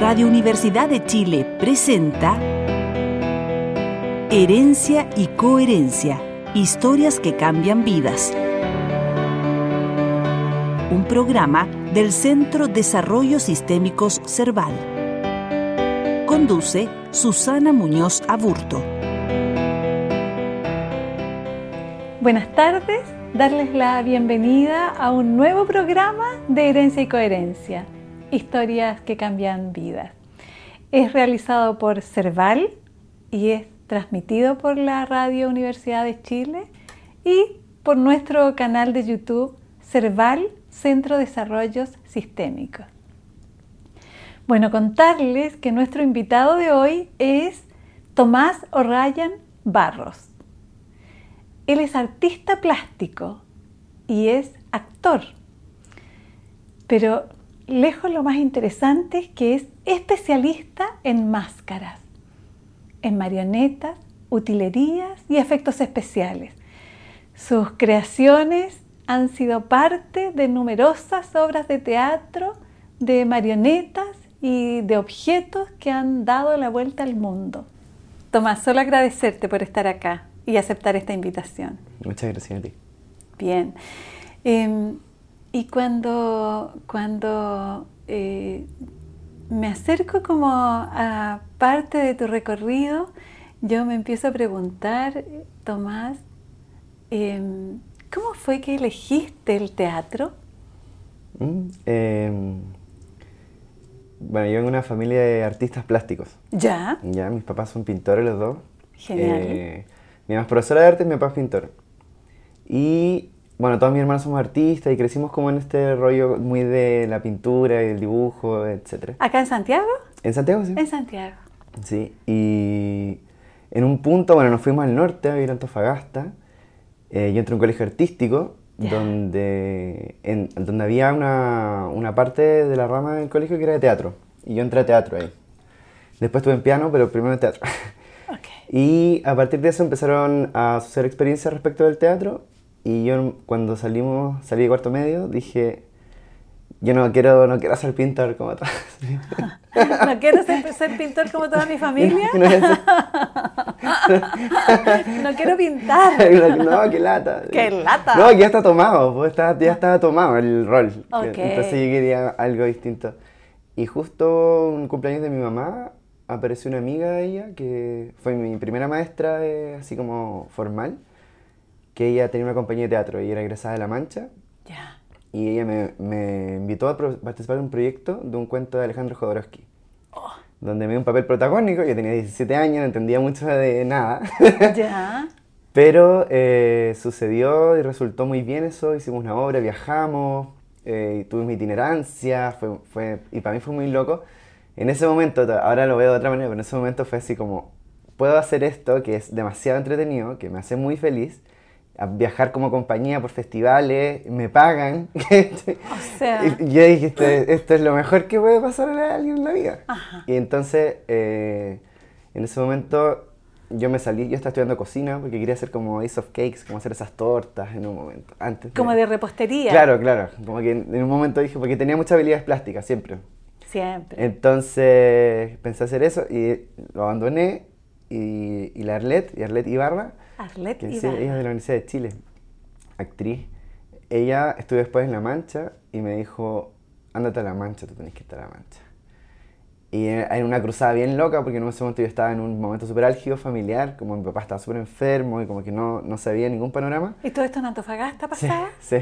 Radio Universidad de Chile presenta Herencia y Coherencia, historias que cambian vidas. Un programa del Centro Desarrollo Sistémicos Cerval. Conduce Susana Muñoz Aburto. Buenas tardes, darles la bienvenida a un nuevo programa de Herencia y Coherencia, historias que cambian vidas. Es realizado por Cerval y es transmitido por la Radio Universidad de Chile y por nuestro canal de YouTube Cerval Centro de Desarrollos Sistémicos. Bueno, contarles que nuestro invitado de hoy es Tomás O'Ryan Barros. Él es artista plástico y es actor. Pero lejos lo más interesante es que es especialista en máscaras, en marionetas, utilerías y efectos especiales. Sus creaciones han sido parte de numerosas obras de teatro, de marionetas y de objetos que han dado la vuelta al mundo. Tomás, solo agradecerte por estar acá y aceptar esta invitación. Muchas gracias a ti. Bien. Eh, y cuando, cuando eh, me acerco como a parte de tu recorrido, yo me empiezo a preguntar, Tomás, eh, ¿cómo fue que elegiste el teatro? Mm, eh, bueno, yo de una familia de artistas plásticos. ¿Ya? Ya, mis papás son pintores los dos. Genial. Eh, mi mamá es profesora de arte y mi papá es pintor. Y bueno, todos mis hermanos somos artistas y crecimos como en este rollo muy de la pintura y el dibujo, etc. ¿Acá en Santiago? ¿En Santiago? Sí. En Santiago. Sí, y en un punto, bueno, nos fuimos al norte a vivir a Antofagasta. Eh, yo entré a un colegio artístico Ya. donde, en- donde había una, una parte de la rama del colegio que era de teatro. Y yo entré a teatro ahí. Después estuve en piano, pero primero en teatro. Ok. Y a partir de eso empezaron a hacer experiencias respecto del teatro. Y yo cuando salimos, salí de cuarto medio, dije, yo no quiero, no quiero ser pintor como todos. No quiero ser, ser pintor como toda mi familia. No, quiero pintar. no, qué lata. ¡Qué lata! No, ya está tomado, pues, está- ya estaba tomado el rol. Entonces yo quería algo distinto. Y justo un cumpleaños de mi mamá, apareció una amiga de ella, que fue mi primera maestra de- así como formal, que ella tenía una compañía de teatro y era egresada de La Mancha. Ya. Y ella me, me invitó a participar en un proyecto de un cuento de Alejandro Jodorowsky. Oh. Donde me dio un papel protagónico, yo tenía 17 años, no entendía mucho de nada. Ya. Pero eh, sucedió y resultó muy bien eso, hicimos una obra, viajamos, eh, mi itinerancia, fue, fue, y para mí fue muy loco. En ese momento, ahora lo veo de otra manera, pero en ese momento fue así como, puedo hacer esto que es demasiado entretenido, que me hace muy feliz, a viajar como compañía por festivales, me pagan. O sea. Y yo dije, esto, es- esto es lo mejor que puede pasar a alguien en la vida. Ajá. Y entonces, eh, en ese momento, yo me salí, yo estaba estudiando cocina porque quería hacer como Ace of Cakes, como hacer esas tortas en un momento. Antes Como de repostería. Claro, claro. Como que en en un momento dije, porque tenía muchas habilidades plásticas, siempre. Siempre. Entonces, pensé hacer eso y lo abandoné. Y, y la Arlet, y Arlet Ibarra, Arlet sí, ella es de la Universidad de Chile, actriz. Ella estuvo después en La Mancha y me dijo, ándate a La Mancha, tú tenés que estar a La Mancha. Y era en una cruzada bien loca, porque en ese momento yo estaba en un momento súper álgido familiar, como mi papá estaba súper enfermo y como que no, no sabía ningún panorama. ¿Y todo esto en Antofagasta Sí, pasaba? sí.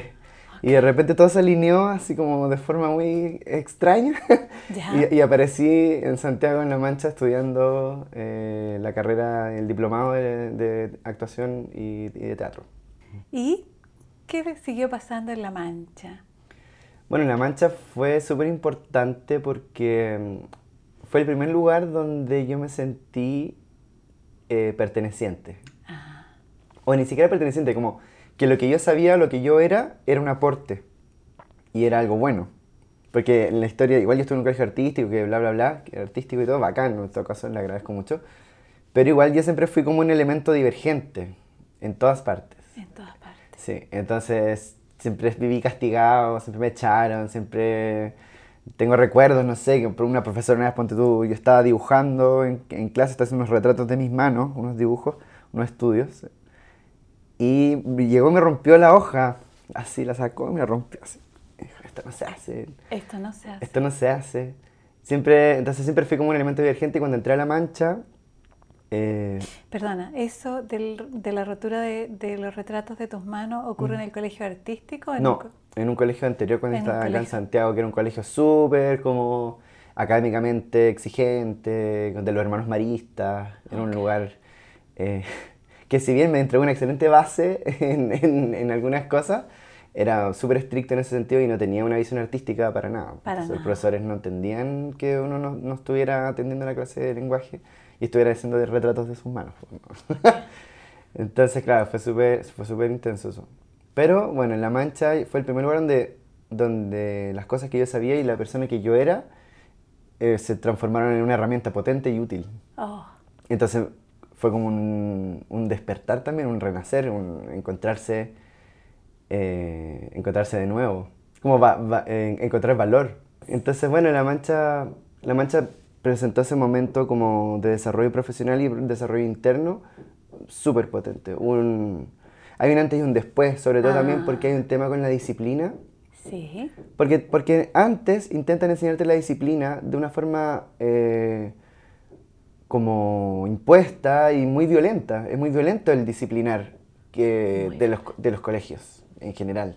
Y de repente todo se alineó así como de forma muy extraña. Y, y aparecí en Santiago, en La Mancha, estudiando eh, la carrera, el diplomado de, de actuación y, y de teatro. ¿Y qué siguió pasando en La Mancha? Bueno, La Mancha fue súper importante porque mm, fue el primer lugar donde yo me sentí eh, perteneciente. O ni siquiera perteneciente, como que lo que yo sabía, lo que yo era, era un aporte. Y era algo bueno. Porque en la historia, igual yo estuve en un colegio artístico, que bla, bla, bla, artístico y todo, bacán, en todo caso le agradezco mucho. Pero igual yo siempre fui como un elemento divergente, en todas partes. En todas partes. Sí, entonces siempre viví castigado, siempre me echaron, siempre tengo recuerdos, no sé, que por una profesora una vez, ponte tú, yo estaba dibujando en, en clase, estaba haciendo unos retratos de mis manos, unos dibujos, unos estudios, y llegó y me rompió la hoja, así la sacó y me rompió así. Dijo, esto no se hace. Esto no se hace. Esto no se hace. Siempre, entonces siempre fui como un elemento divergente y cuando entré a la mancha... Eh, Perdona, ¿eso del, de la rotura de, de, los retratos de tus manos ocurre en el colegio artístico? En no, un, en un colegio anterior cuando estaba acá en Santiago, que era un colegio súper como académicamente exigente, de los hermanos maristas, era un lugar eh, que si bien me entregó una excelente base en, en, en algunas cosas, era súper estricto en ese sentido y no tenía una visión artística para nada. Para Los nada. profesores no entendían que uno no, no, estuviera atendiendo la clase de lenguaje y estuviera haciendo retratos de sus manos. Entonces, claro, fue súper fue super intenso eso. Pero bueno, en La Mancha fue el primer lugar donde, donde las cosas que yo sabía y la persona que yo era eh, se transformaron en una herramienta potente y útil. Oh. Entonces fue como un, un despertar también, un renacer, un encontrarse eh, encontrarse de nuevo, como va, va, eh, encontrar valor. Entonces, bueno, La Mancha, La Mancha presentó ese momento como de desarrollo profesional y desarrollo interno súper potente. Un, hay un antes y un después, sobre todo ah. también porque hay un tema con la disciplina. Sí. Porque, porque antes intentan enseñarte la disciplina de una forma eh, como impuesta y muy violenta. Es muy violento el disciplinar que, de, los, de los colegios en general.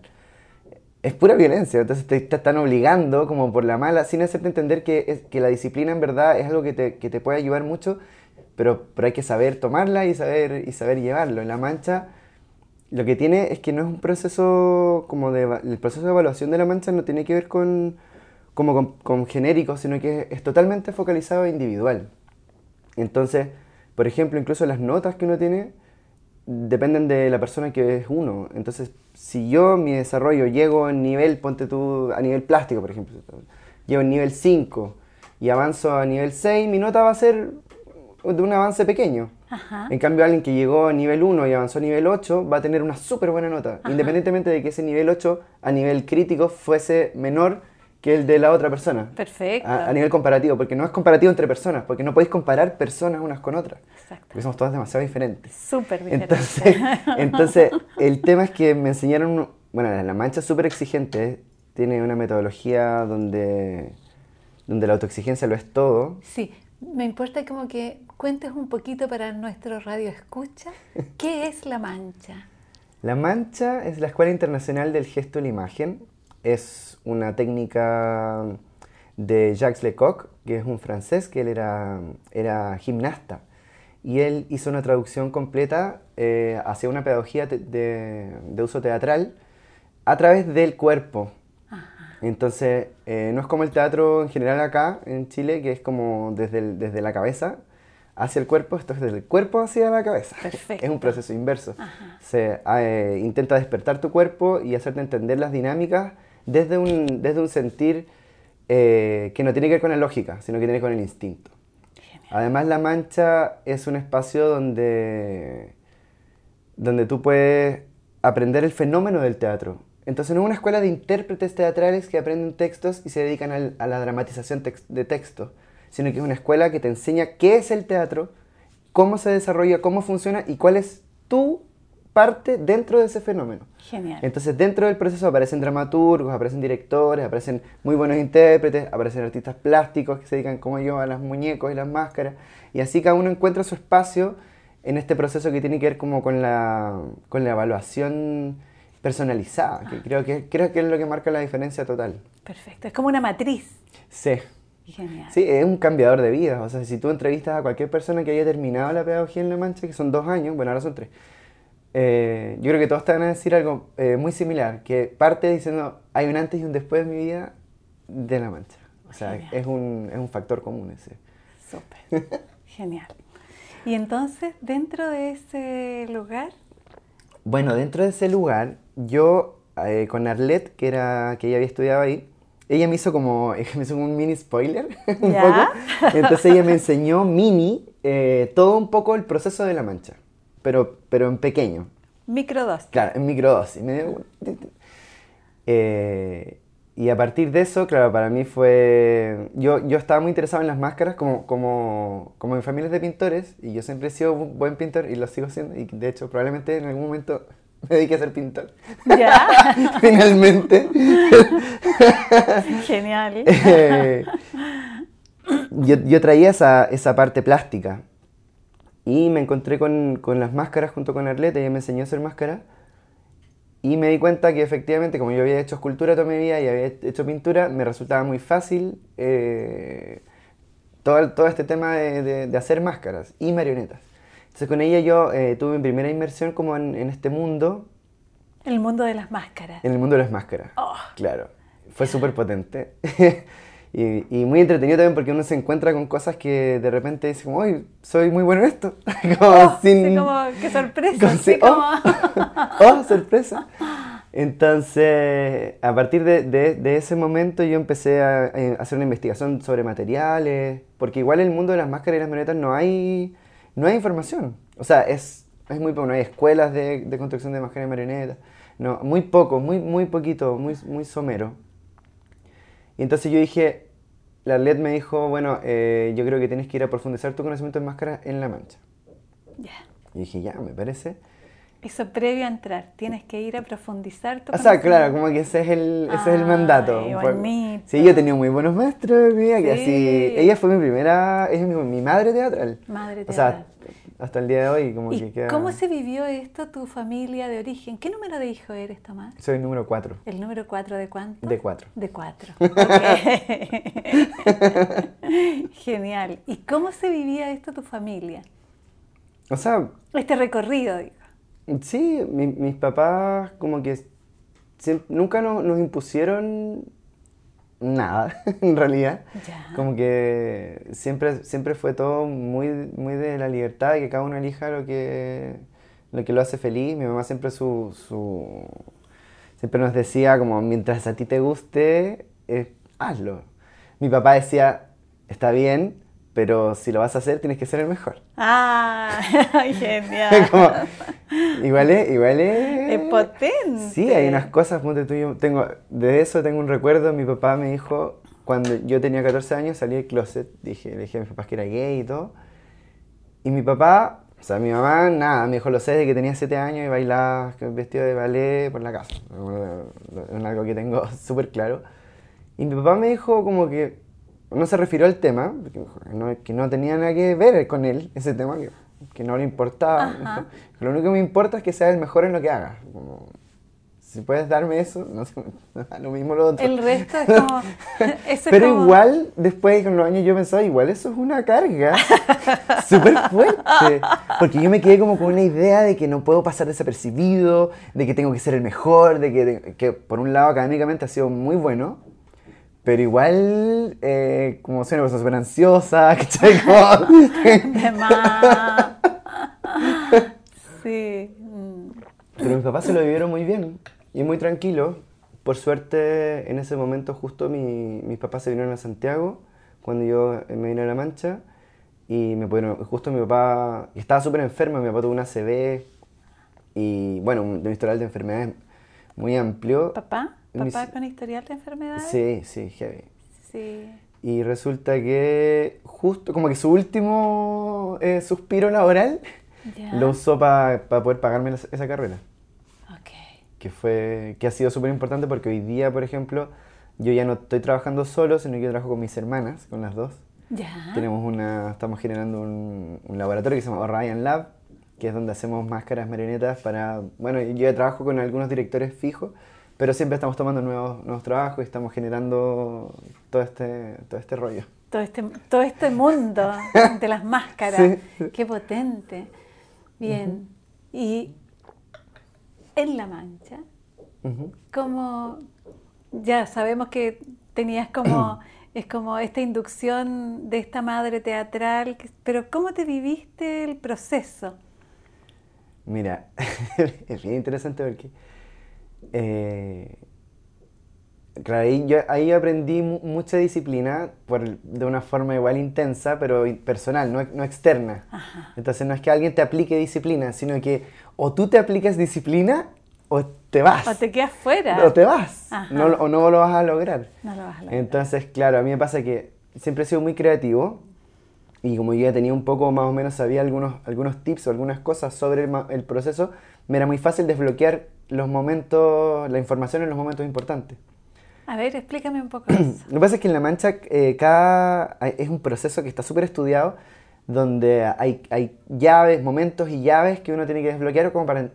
Es pura violencia, entonces te, te, están obligando como por la mala, sin hacerte entender que, es, que la disciplina en verdad es algo que te, que te, puede ayudar mucho, pero, pero hay que saber tomarla y saber, y saber llevarlo. En la mancha lo que tiene es que no es un proceso como de... El proceso de evaluación de la mancha no tiene que ver con, como con, con genéricos, sino que es, es totalmente focalizado e individual. Entonces, por ejemplo, incluso las notas que uno tiene dependen de la persona que es uno. Entonces, si yo mi desarrollo llego en nivel, ponte tú, a nivel plástico, por ejemplo, llego en nivel 5 y avanzo a nivel 6, mi nota va a ser de un avance pequeño. Ajá. En cambio, alguien que llegó a nivel 1 y avanzó a nivel 8 va a tener una súper buena nota, Ajá. independientemente de que ese nivel 8 a nivel crítico fuese menor que el de la otra persona. Perfecto. A, a, nivel comparativo, porque no es comparativo entre personas, porque no podéis comparar personas unas con otras. Exacto. Porque somos todas demasiado diferentes. Súper diferentes. Entonces, entonces, el tema es que me enseñaron, bueno, la mancha es súper exigente, tiene una metodología donde, donde la autoexigencia lo es todo. Sí, me importa como que cuentes un poquito para nuestro radio escucha, ¿qué es la mancha? La mancha es la Escuela Internacional del Gesto y la Imagen, es una técnica de Jacques Lecoq, que es un francés, que él era, era gimnasta. Y él hizo una traducción completa eh, hacia una pedagogía de, uso teatral a través del cuerpo. Ajá. Entonces, eh, no es como el teatro en general acá en Chile, que es como desde, el, desde la cabeza hacia el cuerpo, esto es desde el cuerpo hacia la cabeza. Perfecto. Es un proceso inverso. Ajá. Se eh, intenta despertar tu cuerpo y hacerte entender las dinámicas desde un, desde un sentir eh, que no tiene que ver con la lógica, sino que tiene que ver con el instinto. Genial. Además, La Mancha es un espacio donde, donde tú puedes aprender el fenómeno del teatro. Entonces, no es una escuela de intérpretes teatrales que aprenden textos y se dedican al, a la dramatización tex de texto, sino que es una escuela que te enseña qué es el teatro, cómo se desarrolla, cómo funciona y cuál es tu parte dentro de ese fenómeno. Genial. Entonces, dentro del proceso aparecen dramaturgos, aparecen directores, aparecen muy buenos intérpretes, aparecen artistas plásticos que se dedican como yo a los muñecos y las máscaras. Y así cada uno encuentra su espacio en este proceso que tiene que ver como con la, con la evaluación personalizada, que creo que, creo que es lo que marca la diferencia total. Perfecto, es como una matriz. Sí. Genial. Sí, es un cambiador de vida. O sea, si tú entrevistas a cualquier persona que haya terminado la pedagogía en La Mancha, que son dos años, bueno, ahora son tres, eh, yo creo que todos te van a decir algo eh, muy similar, que parte diciendo, hay un antes y un después de mi vida de La Mancha. O sea, es un, es un factor común ese. Súper, genial. Y entonces, dentro de ese lugar... Bueno, dentro de ese lugar, yo eh, con Arlette, que, era, que ella había estudiado ahí, ella me hizo como, me hizo un mini spoiler, un ¿Ya? poco. Entonces ella me enseñó mini, eh, todo un poco el proceso de la mancha, pero, pero en pequeño. Microdosis. Claro, en microdosis. Eh, y a partir de eso, claro, para mí fue... Yo, yo estaba muy interesado en las máscaras como, como, como en familias de pintores y yo siempre he sido un buen pintor y lo sigo siendo y de hecho probablemente en algún momento me dediqué a ser pintor. ¿Ya? Finalmente. Genial. Eh, yo, yo traía esa, esa parte plástica y me encontré con, con las máscaras junto con Arleta y ella me enseñó a hacer máscaras y me di cuenta que efectivamente, como yo había hecho escultura toda mi vida y había hecho pintura, me resultaba muy fácil eh, todo, todo este tema de, de- de hacer máscaras y marionetas. Entonces con ella yo eh, tuve mi primera inmersión como en, en este mundo, El mundo de las máscaras. en el mundo de las máscaras. Oh. Claro, fue súper potente. y, y muy entretenido también porque uno se encuentra con cosas que de repente dice como, ¡ay, soy muy bueno en esto! como Oh, sin... sí, como, qué sorpresa. como ¡Oh! ¡Oh, sorpresa! Entonces, a partir de, de- de ese momento yo empecé a, a hacer una investigación sobre materiales, porque igual en el mundo de las máscaras y las marionetas no hay, no hay información. O sea, es, es muy poco, no hay escuelas de, de construcción de máscaras y marionetas, no, muy poco, muy, muy poquito, muy, muy somero. Y entonces yo dije, la LED me dijo, bueno, eh, yo creo que tienes que ir a profundizar tu conocimiento en máscaras en La Mancha. Ya. Y dije, ya, me parece. Eso previo a entrar, tienes que ir a profundizar tu O sea, claro, conocimiento. como que ese es el, ese es el mandato. Poco. bonito. Sí, yo he tenido muy buenos maestros en mi vida, que Sí. así... Ella fue mi primera, es mi, mi madre teatral. Madre O sea, teatral. Hasta el día de hoy como ¿Y que queda... cómo se vivió esto tu familia de origen? ¿Qué número de hijo eres, Tomás? Soy el número 4, ¿El número cuatro de cuánto? de 4. De cuatro. Ok. Genial. ¿Y cómo se vivía esto tu familia? O sea, Este recorrido, digo. sí, mi- mis papás como que nunca no- nos impusieron nada, en realidad. Ya. Como que siempre, siempre fue todo muy, muy de la libertad y que cada uno elija lo que, lo que lo hace feliz. Mi mamá siempre su, su- siempre nos decía como mientras a ti te guste, eh, hazlo. Mi papá decía, está bien, pero si lo vas a hacer tienes que ser el mejor. Ah, genial. Como, igual es, igual es... Es potente. Sí, hay unas cosas, ponte tú, yo tengo, de eso tengo un recuerdo, mi papá me dijo, cuando yo tenía 14 años salí del closet, dije, le dije a mis papás que era gay y todo, y mi papá, o sea, mi mamá, nada, me dijo, lo sé, desde que tenía 7 años y bailaba vestido de ballet por la casa, es algo que tengo súper claro, y mi papá me dijo como que no se refirió al tema, no, que no tenía nada que ver con él, ese tema, que, que no le importaba. Ajá. Lo único que me importa es que seas el mejor en lo que. Como, si puedes darme eso, no sé, lo mismo lo otro. El resto es como. eso es Pero como- igual, después con los años yo pensaba, igual eso es una carga súper fuerte. Porque yo me quedé como con una idea de que no puedo pasar desapercibido, de que tengo que ser el mejor, de que, que por un lado académicamente ha sido muy bueno, pero igual, eh, como soy una persona súper ansiosa, ¿cachai? Como- De más. Sí. Pero mis papás se lo vivieron muy bien y muy tranquilo. Por suerte, en ese momento justo mi- mis papás se vinieron a Santiago cuando yo me vine a La Mancha y me pudieron, justo mi papá estaba súper enfermo, mi papá tuvo una ACV y bueno, un historial de enfermedades muy amplio. ¿Papá? ¿Papá con historial de enfermedades? Sí, sí, heavy. Sí. Y resulta que justo como que su último eh, suspiro laboral lo usó para poder pagarme la- esa carrera. Ok. que fue que ha sido súper importante porque hoy día, por ejemplo, yo ya no estoy trabajando solo, sino que yo trabajo con mis hermanas, con las dos. Ya. Tenemos una, estamos generando un, un laboratorio que se llama Orion Lab, que es donde hacemos máscaras marionetas para, bueno, yo ya trabajo con algunos directores fijos, pero siempre estamos tomando nuevos, nuevos trabajos y estamos generando todo este, todo este rollo. Todo este, todo este mundo de las máscaras. Sí. Qué potente. Bien. Y en La Mancha, Ujú. como ya sabemos que tenías como es como esta inducción de esta madre teatral, pero ¿cómo te viviste el proceso? Mira, es bien interesante porque eh, claro, ahí, yo, ahí aprendí mu- mucha disciplina por, de una forma igual intensa, pero personal, no, no externa. Ajá. Entonces no es que alguien te aplique disciplina, sino que o tú te aplicas disciplina o te vas. O te quedas fuera. O te vas. Ajá. No, o no lo vas a lograr. No lo vas a lograr. Entonces, claro, a mí me pasa que siempre he sido muy creativo y como yo ya tenía un poco, más o menos, sabía algunos, algunos tips o algunas cosas sobre el, el proceso, me era muy fácil desbloquear los momentos, la información en los momentos importantes. A ver, explícame un poco eso. Lo que pasa es que en La Mancha eh, cada, es un proceso que está súper estudiado donde hay, hay llaves, momentos y llaves que uno tiene que desbloquear como para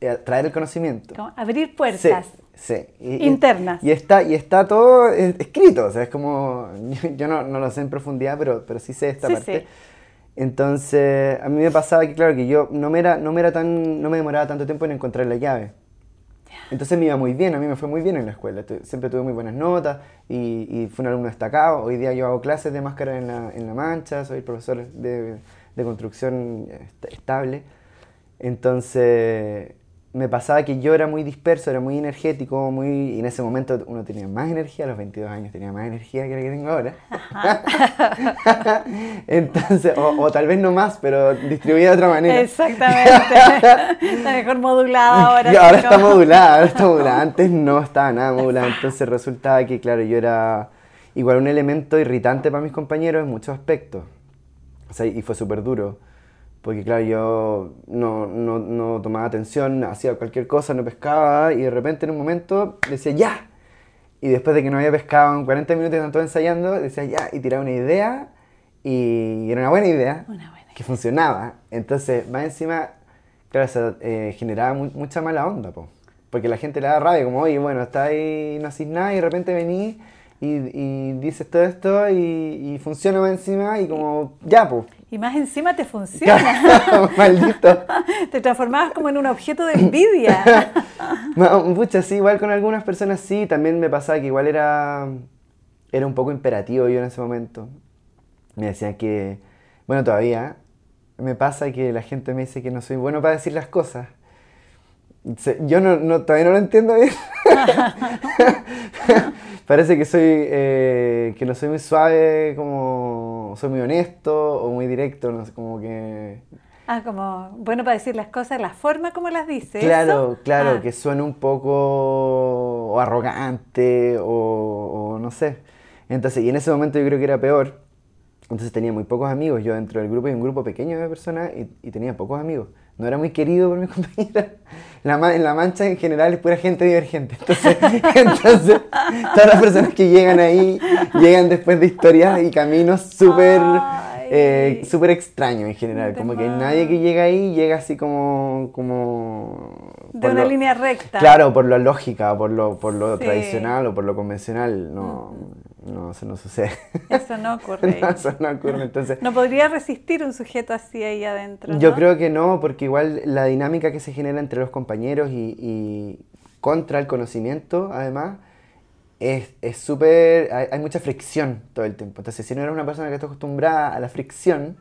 eh, traer el conocimiento. Como abrir puertas. Sí, sí. Y- y- Internas. Y, está, y está todo eh, escrito, o sea, es como, yo, yo no, no lo sé en profundidad, pero, pero sí sé esta Sí, parte. sí. Entonces, a mí me pasaba que, claro, que yo no me, era, no me era tan, no me demoraba tanto tiempo en encontrar la llave. Entonces me iba muy bien, a mí me fue muy bien en la escuela, siempre tuve muy buenas notas y, y fui un alumno destacado. Hoy día yo hago clases de máscara en la, en la mancha, soy profesor de, de construcción est- estable. Entonces me pasaba que yo era muy disperso, era muy energético, muy, y en ese momento uno tenía más energía, a los 22 años tenía más energía que la que tengo ahora. Entonces, o, o tal vez no más, pero distribuida de otra manera. Exactamente. Está mejor modulada ahora. Y ahora está modulada, ahora está modulada. Antes no estaba nada modulada. Entonces resultaba que, claro, yo era igual un elemento irritante para mis compañeros en muchos aspectos. O sea, y fue súper duro. Porque, claro, yo no, no, no tomaba atención, hacía cualquier cosa, no pescaba y de repente en un momento decía ¡ya! Y después de que no había pescado en 40 minutos y todos ensayando, decía ¡ya! Y tiraba una idea y era una buena idea Una buena que funcionaba. Entonces, más encima, claro, eso eh, generaba mu- mucha mala onda, po. porque la gente le da rabia, como, oye, bueno, está ahí, no haces nada y de repente venís y, y dices todo esto y, y funciona más encima y como, ya, pues. Y más encima te funciona. Maldito. te transformabas como en un objeto de envidia. No, pucha, sí, igual con algunas personas sí, también me pasaba que igual era, era un poco imperativo yo en ese momento. Me decían que, bueno, todavía me pasa que la gente me dice que no soy bueno para decir las cosas. Yo no, no- todavía no lo entiendo bien. Parece que soy, eh, que no soy muy suave, como soy muy honesto o muy directo, no sé, como que ah, como bueno para decir las cosas, la forma como las dices. Claro, ¿eso? claro, Ah, que suena un poco arrogante o, o no sé. Entonces, y en ese momento yo creo que era peor. Entonces tenía muy pocos amigos. Yo dentro del grupo y un grupo pequeño de personas y, y tenía pocos amigos. No era muy querido por mis compañeras. La, en la mancha en general es pura gente divergente. Entonces, entonces todas las personas que llegan ahí llegan después de historias y caminos súper eh, súper extraños en general. Como que nadie que llega ahí llega así como... como De una lo- línea recta. Claro, por lo lógica, por lo, por lo Sí. tradicional o por lo convencional. No, no, eso no sucede. Eso no ocurre. no, eso no ocurre. Entonces, No podría resistir un sujeto así ahí adentro. yo ¿no? creo que no, porque igual la dinámica que se genera entre los compañeros y, y contra el conocimiento, además, es es súper. hay, hay mucha fricción todo el tiempo. Entonces, si no eres una persona que está acostumbrada a la fricción,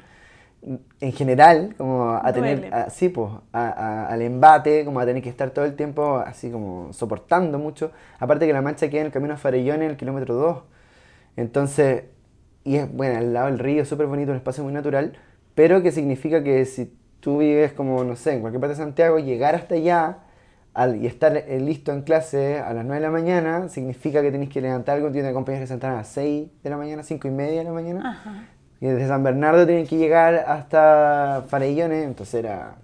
en general, como a Duele. tener, a- sí, pues, a- a- al embate, como a tener que estar todo el tiempo así como soportando mucho. Aparte que la mancha queda en el camino a Farellón en el kilómetro 2. Entonces, y es, bueno, al lado del río, súper bonito, un espacio muy natural, pero que significa que si tú vives como, no sé, en cualquier parte de Santiago, llegar hasta allá al- y estar eh, listo en clase a las 9 de la mañana, significa que tenés que levantar algo, tiene compañeros que se entran a las 6 de la mañana, 5 y media de la mañana. Ajá. Y desde San Bernardo tienen que llegar hasta Farellones, entonces era...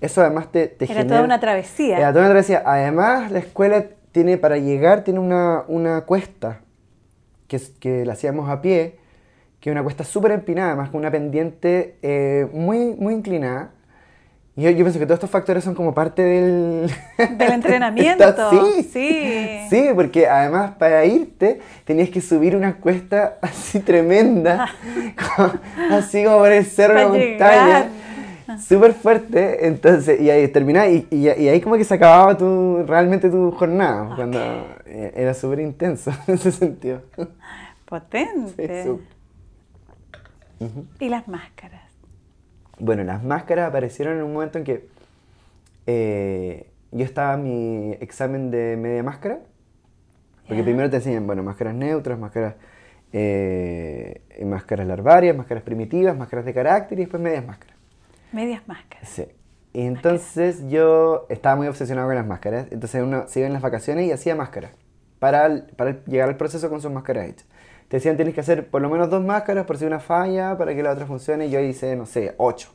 Eso además te, te Era genera- toda una travesía. Era toda una travesía. Además, la escuela tiene, para llegar, tiene una, una cuesta, que, la hacíamos a pie, que es una cuesta súper empinada, además con una pendiente eh, muy, muy inclinada. Y yo, yo pienso que todos estos factores son como parte del... Del entrenamiento. sí, Sí. Sí, porque además para irte tenías que subir una cuesta así tremenda, como- así como por el cerro de la montaña. Súper fuerte. Entonces, y ahí terminaba, y, y, y ahí como que se acababa tu, realmente tu jornada, cuando eh, era súper intenso en ese sentido. Potente. Sí, y las máscaras. Bueno, las máscaras aparecieron en un momento en que eh, yo estaba en mi examen de media máscara. Porque primero te enseñan, bueno, máscaras neutras, máscaras, eh, máscaras larvarias, máscaras primitivas, máscaras de carácter y después medias máscaras. Medias máscaras. Sí. Y entonces yo estaba muy obsesionado con las máscaras. Entonces uno se iba en las vacaciones y hacía máscaras para, para llegar al proceso con sus máscaras hechas. Te decían tienes que hacer por lo menos dos máscaras por si una falla para que la otra funcione. Y yo hice, no sé, ocho.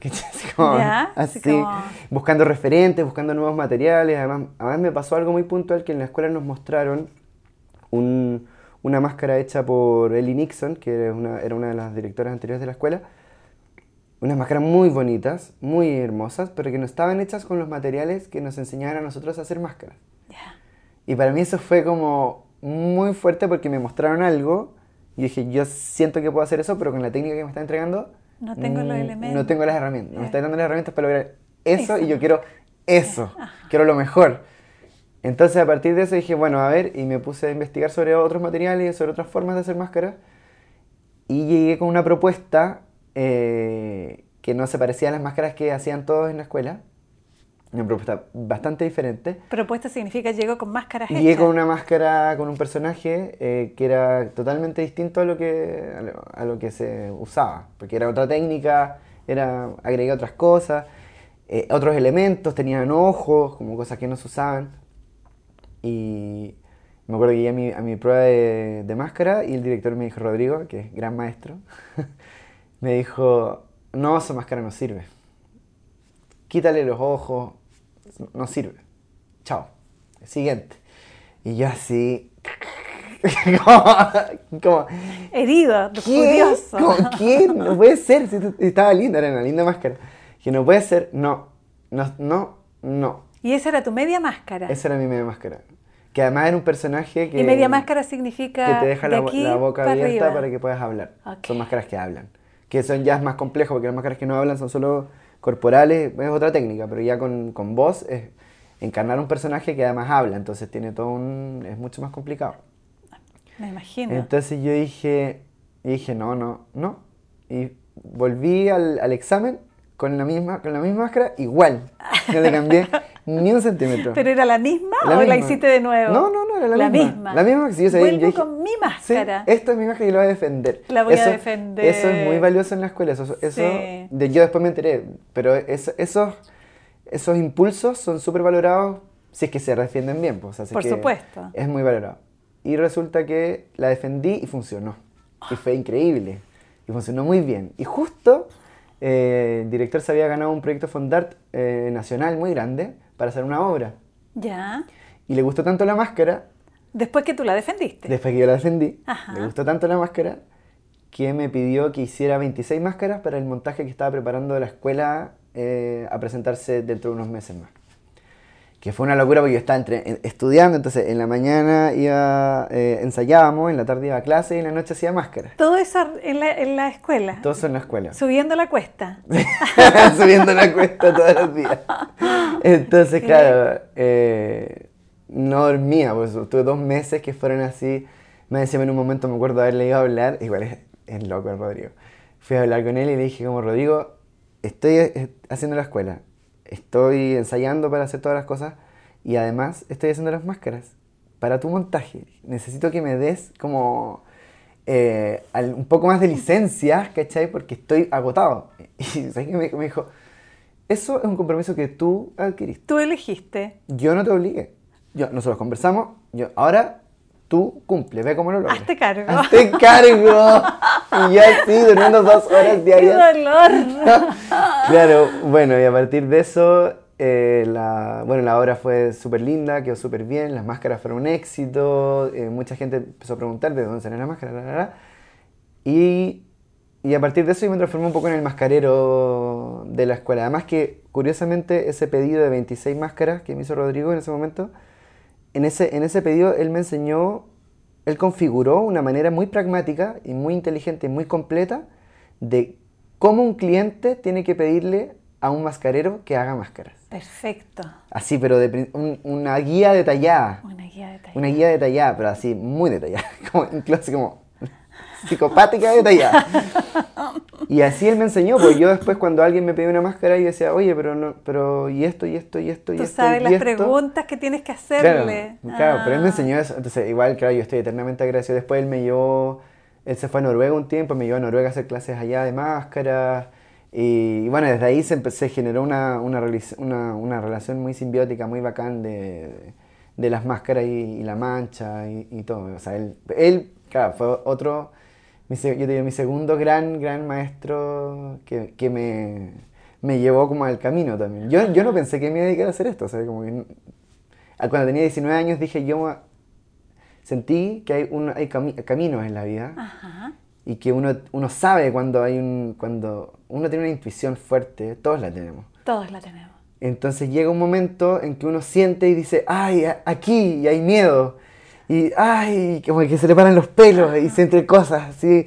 Como, así como- buscando referentes, buscando nuevos materiales. Además, además me pasó algo muy puntual que en la escuela nos mostraron un- una máscara hecha por Ellie Nixon, que era una, era una de las directoras anteriores de la escuela. Unas máscaras muy bonitas, muy hermosas, pero que no estaban hechas con los materiales que nos enseñaban a nosotros a hacer máscaras. Y para mí eso fue como muy fuerte porque me mostraron algo y dije, yo siento que puedo hacer eso, pero con la técnica que me está entregando... No tengo los mm, elementos. No tengo las herramientas. Me Ya. está dando las herramientas para lograr eso, Eso. y yo quiero eso. Quiero lo mejor. Entonces a partir de eso dije, bueno, a ver, y me puse a investigar sobre otros materiales, sobre otras formas de hacer máscaras. Y llegué con una propuesta eh, que no se parecía a las máscaras que hacían todos en la escuela. Una propuesta bastante diferente. Propuesta significa llego con máscaras Llegué hechas. con una máscara, con un personaje eh, que era totalmente distinto a lo que, a lo, a lo que se usaba, porque era otra técnica, era agregué otras cosas, eh, otros elementos, tenían ojos, como cosas que no se usaban. Y me acuerdo que llegué a mi, a mi prueba de, de máscara y el director me dijo, Rodrigo, que es gran maestro, me dijo, no, esa máscara no sirve. Quítale los ojos, no sirve. Chao. Siguiente. Y yo así. como, como, Herido, ¿qué? furioso. Como, ¿qué? No puede ser. si estaba linda, era una linda máscara. Que no puede ser. No. No, no, no. Y esa era tu media máscara. Esa era mi media máscara. Que además era un personaje que. y media máscara significa Que te deja de la, aquí la boca para abierta arriba. para que puedas hablar. Son máscaras que hablan. Que son ya más complejo porque las máscaras que no hablan son solo corporales, es otra técnica, pero ya con, con voz es encarnar un personaje que además habla, entonces tiene todo un. es mucho más complicado. Me imagino. Entonces yo dije, dije, no, no, no. Y volví al, al examen con la misma, con la misma máscara, igual. No le cambié ni un centímetro. ¿Pero era la misma La o la hiciste de nuevo? No, no, era la, misma. La misma que si yo sabía, Vuelvo yo dije, con mi Sí, máscara. esta es mi máscara y la voy a defender. La voy a Eso- defender. Eso es muy valioso en la escuela. Eso, eso Sí. de- yo después me enteré, pero eso- esos, esos impulsos son súper valorados si es que se defienden bien. pues, es Por que supuesto. Es muy valorado. Y resulta que la defendí y funcionó. Y fue increíble. Y funcionó muy bien. Y justo eh, el director se había ganado un proyecto Fondart eh, nacional muy grande para hacer una obra. Ya. Y le gustó tanto la máscara Después que tú la defendiste. Después que yo la defendí, Ajá. le gustó tanto la máscara que me pidió que hiciera 26 máscaras para el montaje que estaba preparando de la escuela eh, a presentarse dentro de unos meses más. Que fue una locura porque yo estaba entre- estudiando, entonces en la mañana iba, eh, ensayábamos, en la tarde iba a clase y en la noche hacía máscaras. Todo eso en la, en la escuela. Todo eso en la escuela. Subiendo la cuesta. Subiendo la cuesta todos los días. Entonces, claro, eh, no dormía, pues tuve dos meses que fueron así. Me decía en un momento, me acuerdo haberle ido a hablar, igual es, es loco el Rodrigo. Fui a hablar con él y le dije como, Rodrigo, estoy eh, haciendo la escuela, estoy ensayando para hacer todas las cosas y además estoy haciendo las máscaras para tu montaje. Necesito que me des como eh, un poco más de licencia, ¿cachai? Porque estoy agotado. Y ¿sabes qué me, me dijo, eso es un compromiso que tú adquiriste. Tú elegiste. Yo no te obligué. Yo, nosotros conversamos, yo, ahora tú cumple, ve cómo lo logras. Hazte cargo. Hazte cargo. Y yo así, durmiendo dos horas ¡Qué diarias. dolor! claro, bueno, y a partir de eso, eh, la, bueno, la obra fue súper linda, quedó súper bien, las máscaras fueron un éxito, eh, mucha gente empezó a preguntar de dónde salen las máscaras, la, la, la. Y, y a partir de eso yo me transformé un poco en el mascarero de la escuela. Además que, curiosamente, ese pedido de 26 máscaras que me hizo Rodrigo en ese momento, en ese, en ese pedido él me enseñó, él configuró una manera muy pragmática y muy inteligente y muy completa de cómo un cliente tiene que pedirle a un mascarero que haga máscaras. Perfecto. Así, pero de prin- un- una guía detallada. Una guía detallada. Una guía detallada, pero así, muy detallada. Como, incluso como psicopática detallada. Y así él me enseñó, pues yo después cuando alguien me pedía una máscara y decía, oye, pero no, pero y esto, y esto, y esto, y Tú esto. sabes y las esto". preguntas que tienes que Claro, hacerle. claro, pero él me Ah. enseñó eso. Entonces, igual, claro, yo estoy eternamente agradecido. Después él me llevó, él se fue a Noruega un tiempo, me llevó a Noruega a hacer clases allá de máscaras. Y, bueno, desde ahí se, generó una, una, una- una relación muy simbiótica, muy bacán de, de las máscaras y, y la mancha y, y todo. O sea, él, él, claro, fue otro, mi yo diría mi segundo gran, gran maestro que, que me, me llevó como al camino también. Yo, yo no pensé que me iba a dedicar a hacer esto, o sea, como que... Cuando tenía 19 años dije, yo sentí que hay, un, hay cami- caminos en la vida Ajá. y que uno, uno sabe cuando hay un, cuando uno tiene una intuición fuerte, todos la tenemos. Todos la tenemos. Entonces llega un momento en que uno siente y dice, ay, aquí, y hay miedo. Y, ay, como que se le paran los pelos y siente cosas así.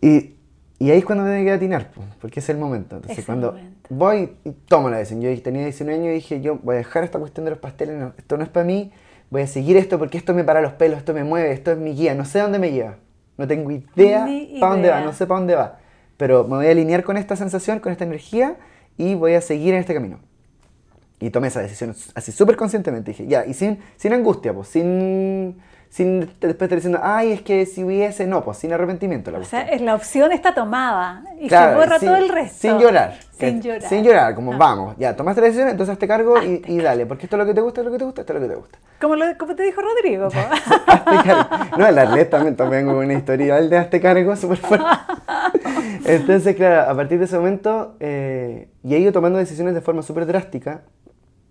Y, y ahí es cuando me tiene que atinar, po, porque es el momento. Entonces Es cuando momento. voy y tomo la decisión. Yo tenía 19 años y dije, yo voy a dejar esta cuestión de los pasteles, no, esto no es para mí, voy a seguir esto porque esto me para los pelos, esto me mueve, esto es mi guía, no sé dónde me lleva. No tengo idea para dónde va, no sé para dónde va. Pero me voy a alinear con esta sensación, con esta energía y voy a seguir en este camino. Y tomé esa decisión así súper conscientemente. Dije, ya, y sin, sin angustia, pues, sin, sin después estar diciendo, ay, es que si hubiese, no, pues, sin arrepentimiento. La O sea, es la opción está tomada y Claro, se borra sin- todo el resto. Sin llorar. Sin llorar. Sin llorar, como vamos, ya, tomaste la decisión, entonces hazte cargo y, dale, porque esto es lo que te gusta, es lo que te gusta, esto es lo que te gusta. Como, lo- como te dijo Rodrigo. No, el Arlet también también con una historial de hazte cargo súper fuerte. Entonces, claro, a partir de ese momento, eh, y he ido tomando decisiones de forma súper drástica,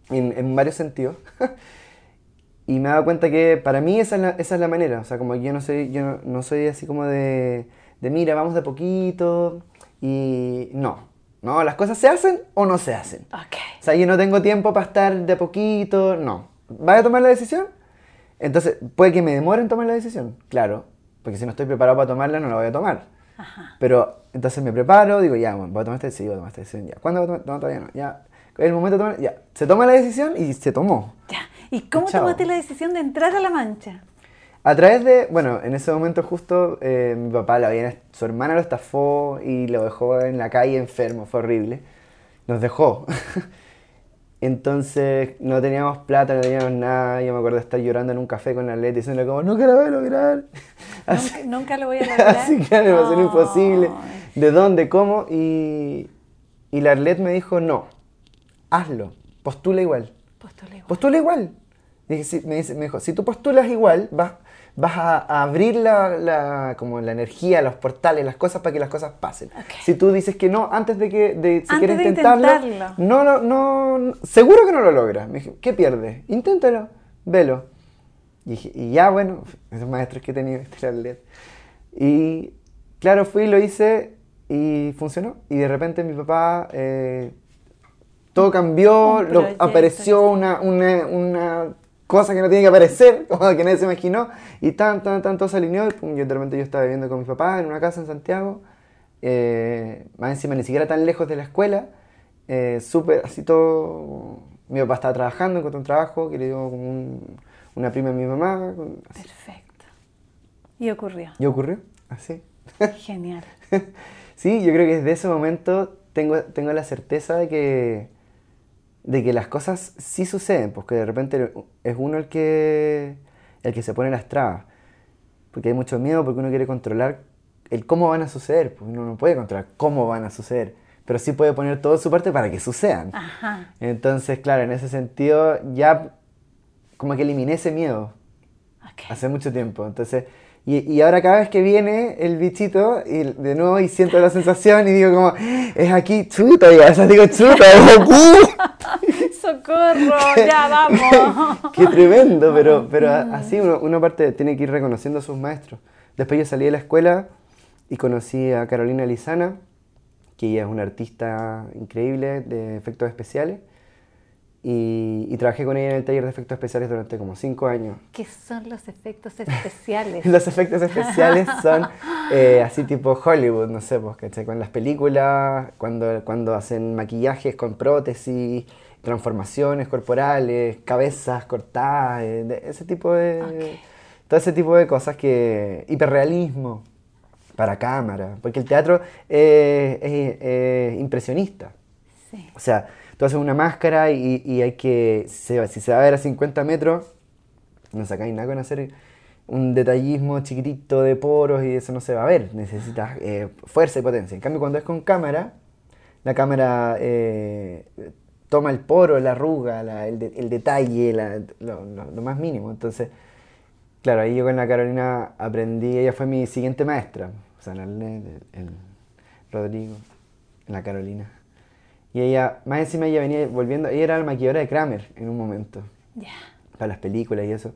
en, en varios sentidos. y me he dado cuenta que para mí esa es la, esa es la manera. O sea, como yo no soy, yo no, no soy así como de, de, mira, vamos de poquito. Y no, no, las cosas se hacen o no se hacen. ok. O sea, yo no tengo tiempo para estar de a poquito, no. ¿Vas a tomar la decisión? Entonces, puede que me demore en tomar la decisión, claro, porque si no estoy preparado para tomarla, no la voy a tomar. Pero entonces me preparo, digo, ya, bueno, voy a tomar esta decisión, sí, voy a tomar esta decisión, ya. ¿Cuándo voy a tomar? No, todavía no, ya. El momento de tomar, ya. Se toma la decisión y se tomó. Ya. ¿Y cómo Chao. tomaste la decisión de entrar a la mancha? A través de, bueno, en ese momento justo eh, mi papá, lo había, su hermana lo estafó y lo dejó en la calle enfermo, fue horrible. Nos dejó. Entonces no teníamos plata, no teníamos nada. Yo me acuerdo de estar llorando en un café con la Leti diciéndole como, nunca la voy a lograr. Así, Nunca, nunca lo voy a lograr. así que me pasó Ay. imposible. ¿De dónde? ¿Cómo? Y, y la Arlet me dijo, no, hazlo, postula igual. Postula igual. Postula igual. Dije, sí, me, dice, me dijo, si tú postulas igual, vas, vas a, a abrir la, la- como la energía, los portales, las cosas para que las cosas pasen. Si tú dices que no, antes de que de, si Antes quieres de intentarlo, intentarlo. no, no, no, no- seguro que no lo logras. Me dije, ¿qué pierdes? Inténtalo, velo. Y, dije, y ya, bueno, esos maestros que he tenido, este era el LED. Y claro, fui, lo hice y funcionó. Y de repente mi papá, eh, todo cambió, Un lo- proyecto, apareció una, una, una cosa que no tiene que aparecer, como que nadie se imaginó. Y tan, tan, tan, todo se alineó. Y pum, yo de repente yo estaba viviendo con mi papá en una casa en Santiago. eh, más encima, ni siquiera tan lejos de la escuela. eh, súper, así todo. Mi papá estaba trabajando, encontró un trabajo que le dio como un- una prima de mi mamá. así. Perfecto. Y ocurrió. ¿Y ocurrió? Así. Genial. sí, yo creo que desde ese momento tengo, tengo la certeza de que, de que las cosas sí suceden, porque de repente es uno el que, el que se pone las trabas. Porque hay mucho miedo, porque uno quiere controlar el cómo van a suceder, porque uno no puede controlar cómo van a suceder, pero sí puede poner todo su parte para que sucedan. Ajá. Entonces, claro, en ese sentido ya como que eliminé ese miedo hace mucho tiempo. Entonces, y, y ahora cada vez que viene el bichito, y de nuevo y siento la sensación y digo como, es aquí, chuta, y a veces digo chuta, es aquí. ¡Socorro! ¡Ya vamos! Qué tremendo, pero, pero así uno, uno aparte tiene que ir reconociendo a sus maestros. Después yo salí de la escuela y conocí a Carolina Lizana, que ella es una artista increíble de efectos especiales. Y, y trabajé con ella en el taller de efectos especiales durante como cinco años. ¿Qué son los efectos especiales? Los efectos especiales son eh, así tipo Hollywood, no sé, pues, ¿cachai? Con las películas, cuando, cuando hacen maquillajes con prótesis, transformaciones corporales, cabezas cortadas, eh, ese tipo de... Todo ese tipo de cosas que... Hiperrealismo para cámara, porque el teatro eh, es es impresionista. Sí. O sea, tú haces una máscara y, hay que, si se va a ver a 50 metros, no sacáis nada con hacer un detallismo chiquitito de poros y eso no se va a ver. Necesitas eh, fuerza y potencia. En cambio, cuando es con cámara, la cámara eh, toma el poro, la arruga, el, de- el detalle, lo, más mínimo. Entonces, claro, ahí yo con la Carolina aprendí, ella fue mi siguiente maestra, o sea, el, el Rodrigo, la Carolina. Y ella, más encima ella venía volviendo, ella era la maquilladora de Kramer en un momento Ya. para las películas y eso.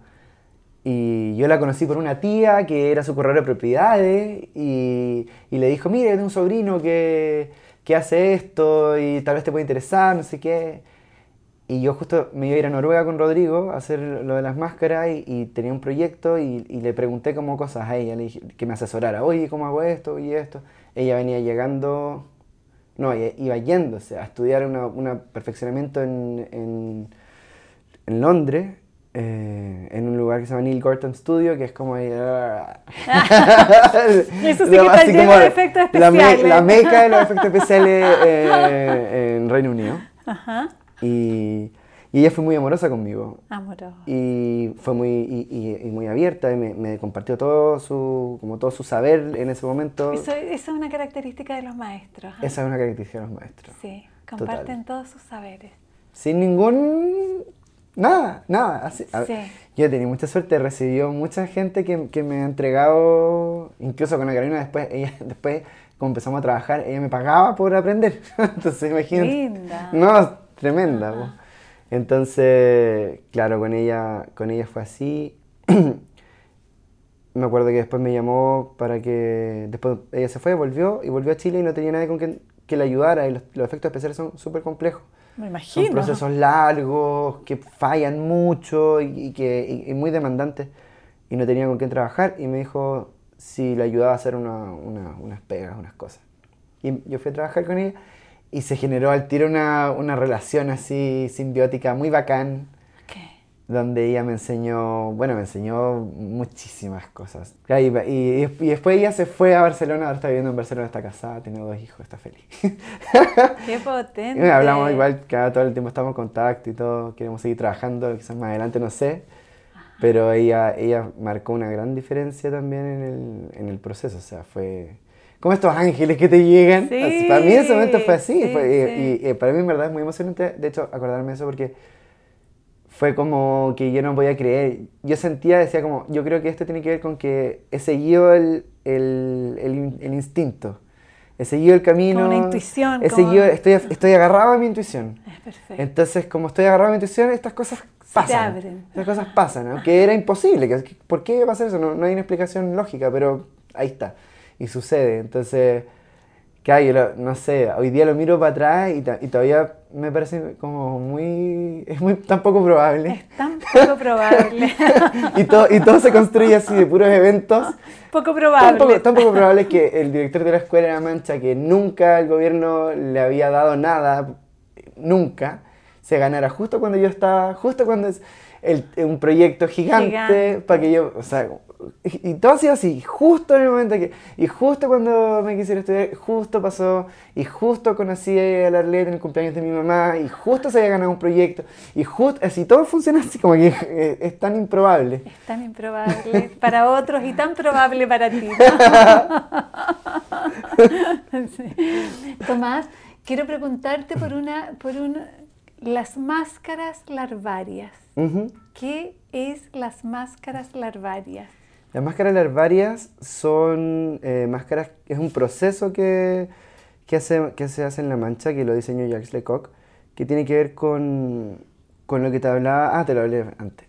Y yo la conocí por una tía que era su corredor de propiedades y, y le dijo, mire, tengo un sobrino que, que hace esto y tal vez te puede interesar, no sé qué. Y yo justo me iba a ir a Noruega con Rodrigo a hacer lo de las máscaras y, y tenía un proyecto y, y le pregunté como cosas a ella, le dije que me asesorara, oye, ¿cómo hago esto y esto? Ella venía llegando, no, iba yéndose a estudiar una perfeccionamiento en, en, en Londres, eh, en un lugar que se llama Neil Gorton Studio, que es como... ahí, Eso sí que está lleno de efectos la, me- especiales. la meca de los efectos especiales eh, en Reino Unido. Ajá. Y, y ella fue muy amorosa conmigo. Amoroso. Y fue muy, y, y- y muy abierta y me, me compartió todo su, como todo su saber en ese momento. Eso, eso es una característica de los maestros. ¿ah? Esa es una característica de los maestros. Sí, Total. comparten todos sus saberes. Sin ningún... Nada, nada. así- Sí. Yo he tenido mucha suerte, recibió mucha gente que, que me ha entregado, incluso con la Carolina después, ella después, como empezamos a trabajar, ella me pagaba por aprender. Entonces, imagínate. Linda. No, tremenda. po. Entonces, claro, con ella, con ella fue así. me acuerdo que después me llamó para que, después ella se fue, volvió y volvió a Chile y no tenía nadie con quien que la ayudara y los, los efectos especiales son súper complejos. Me Son imagino. procesos largos, que fallan mucho y, y que, y- y muy demandantes. Y no tenía con quién trabajar y me dijo si le ayudaba a hacer una- una- unas pegas, unas cosas. Y yo fui a trabajar con ella y se generó al tiro una, una relación así simbiótica muy bacán, donde ella me enseñó, bueno, me enseñó muchísimas cosas. Y, y- y después ella se fue a Barcelona, ahora está viviendo en Barcelona, está casada, tiene dos hijos, está feliz. Qué Y potente. hablamos igual, cada todo el tiempo estamos en contacto y todo, queremos seguir trabajando, quizás más adelante, no sé. Pero ella, ella marcó una gran diferencia también en el, en el proceso, o sea, fue como estos ángeles que te llegan. Sí, Así, para mí en ese momento fue así, sí, fue- y- sí. y, y para mí en verdad es muy emocionante, de hecho, acordarme de eso porque fue como que yo no podía creer. Yo sentía, decía como, yo creo que esto tiene que ver con que he seguido el, el, el el instinto, he seguido el camino. una intuición, He como- seguido, estoy, estoy agarrado a mi intuición. Es perfecto. Entonces, como estoy agarrado a mi intuición, estas cosas pasan. abren. Estas cosas pasan, aunque era imposible. ¿Por qué va a pasar eso? No, no hay una explicación lógica, pero ahí está. Y sucede. Entonces, claro, yo lo- no sé, hoy día lo miro para atrás y, y todavía me parece como muy... Es muy tan poco probable. Es tan poco probable. y, todo, y todo se construye así de puros eventos. poco Tan probable. poco, tan poco probable que el director de la escuela de La Mancha, que nunca el gobierno le había dado nada, nunca, se ganara justo cuando yo estaba, justo cuando es el- un proyecto gigante, Gigante. para que yo, o sea, y, todo ha sido así, justo en el momento que, y justo cuando me quisiera estudiar, justo pasó, y justo conocí a la Arlette en el cumpleaños de mi mamá, y justo se había ganado un proyecto, y justo, así todo funciona así, como que eh, es tan improbable. Es tan improbable para otros y tan probable para ti. ¿no? Sí. Tomás, quiero preguntarte por una, por una, las máscaras larvarias. ¿Qué es las máscaras larvarias? Las máscaras larvarias son eh, máscaras, es un proceso que, que, hace, que se hace en La Mancha, que lo diseñó Jacques Lecoq, que tiene que ver con, con lo que te hablaba, ah, te lo hablé antes.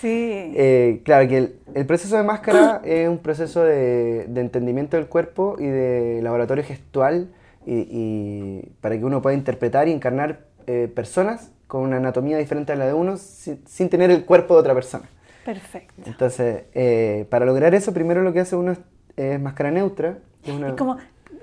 Sí. Eh, claro, que el, el proceso de máscara es un proceso de, de entendimiento del cuerpo y de laboratorio gestual y, y para que uno pueda interpretar y encarnar eh, personas con una anatomía diferente a la de uno sin, sin tener el cuerpo de otra persona. Perfecto. Entonces, eh, para lograr eso, primero lo que hace uno es, es máscara neutra. que es una- Es como,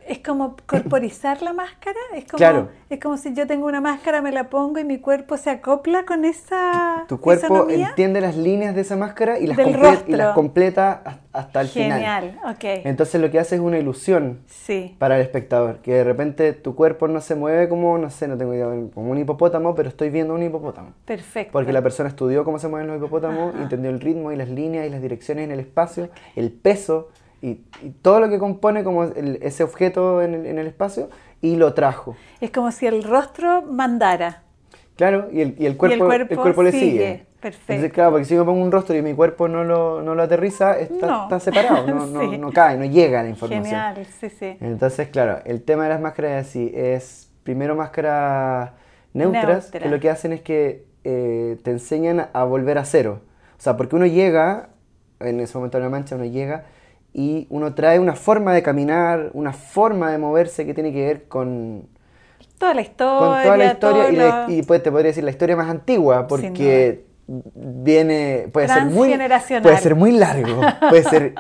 es como corporizar la máscara. Es como, Claro. es como si yo tengo una máscara, me la pongo y mi cuerpo se acopla con esa Tu cuerpo entiende las líneas de esa máscara y las, comple- y las completa has- hasta el final. Genial, ok. Entonces lo que hace es una ilusión Sí. para el espectador, que de repente tu cuerpo no se mueve como, no sé, no tengo idea, como un hipopótamo, pero estoy viendo un hipopótamo. Perfecto. Porque la persona estudió cómo se mueven los hipopótamos, entendió el ritmo y las líneas y las direcciones en el espacio, el peso, y, todo lo que compone como ese objeto en el, en el, espacio y lo trajo. Es como si el rostro mandara. Claro, y el, y el, cuerpo, el, cuerpo, le sigue. Perfecto. Entonces, claro, porque si yo pongo un rostro y mi cuerpo no lo, no lo aterriza, está, está separado, no, no, no, cae, no llega la información. Genial, sí, sí. Entonces, claro, el tema de las máscaras es así, es primero máscaras neutras, que lo que hacen es que eh, te enseñan a volver a cero. O sea, porque uno llega, en ese momento de la mancha, uno llega y uno trae una forma de caminar, una forma de moverse que tiene que ver con... Toda la historia. Con toda la historia y, pues, te podría decir la historia más antigua, porque viene puede ser muy puede ser muy largo puede ser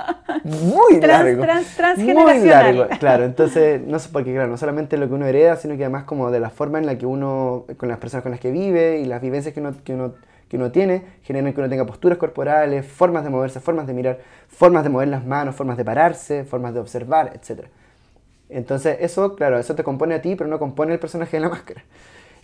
muy largo transgeneracional muy largo claro entonces no sé porque claro no solamente lo que uno hereda sino que además como de la forma en la que uno con las personas con las que vive y las vivencias que uno, que uno, que uno tiene generan que uno tenga posturas corporales formas de moverse formas de mirar formas de mover las manos formas de pararse formas de observar etcétera entonces eso claro eso te compone a ti pero no compone el personaje de la máscara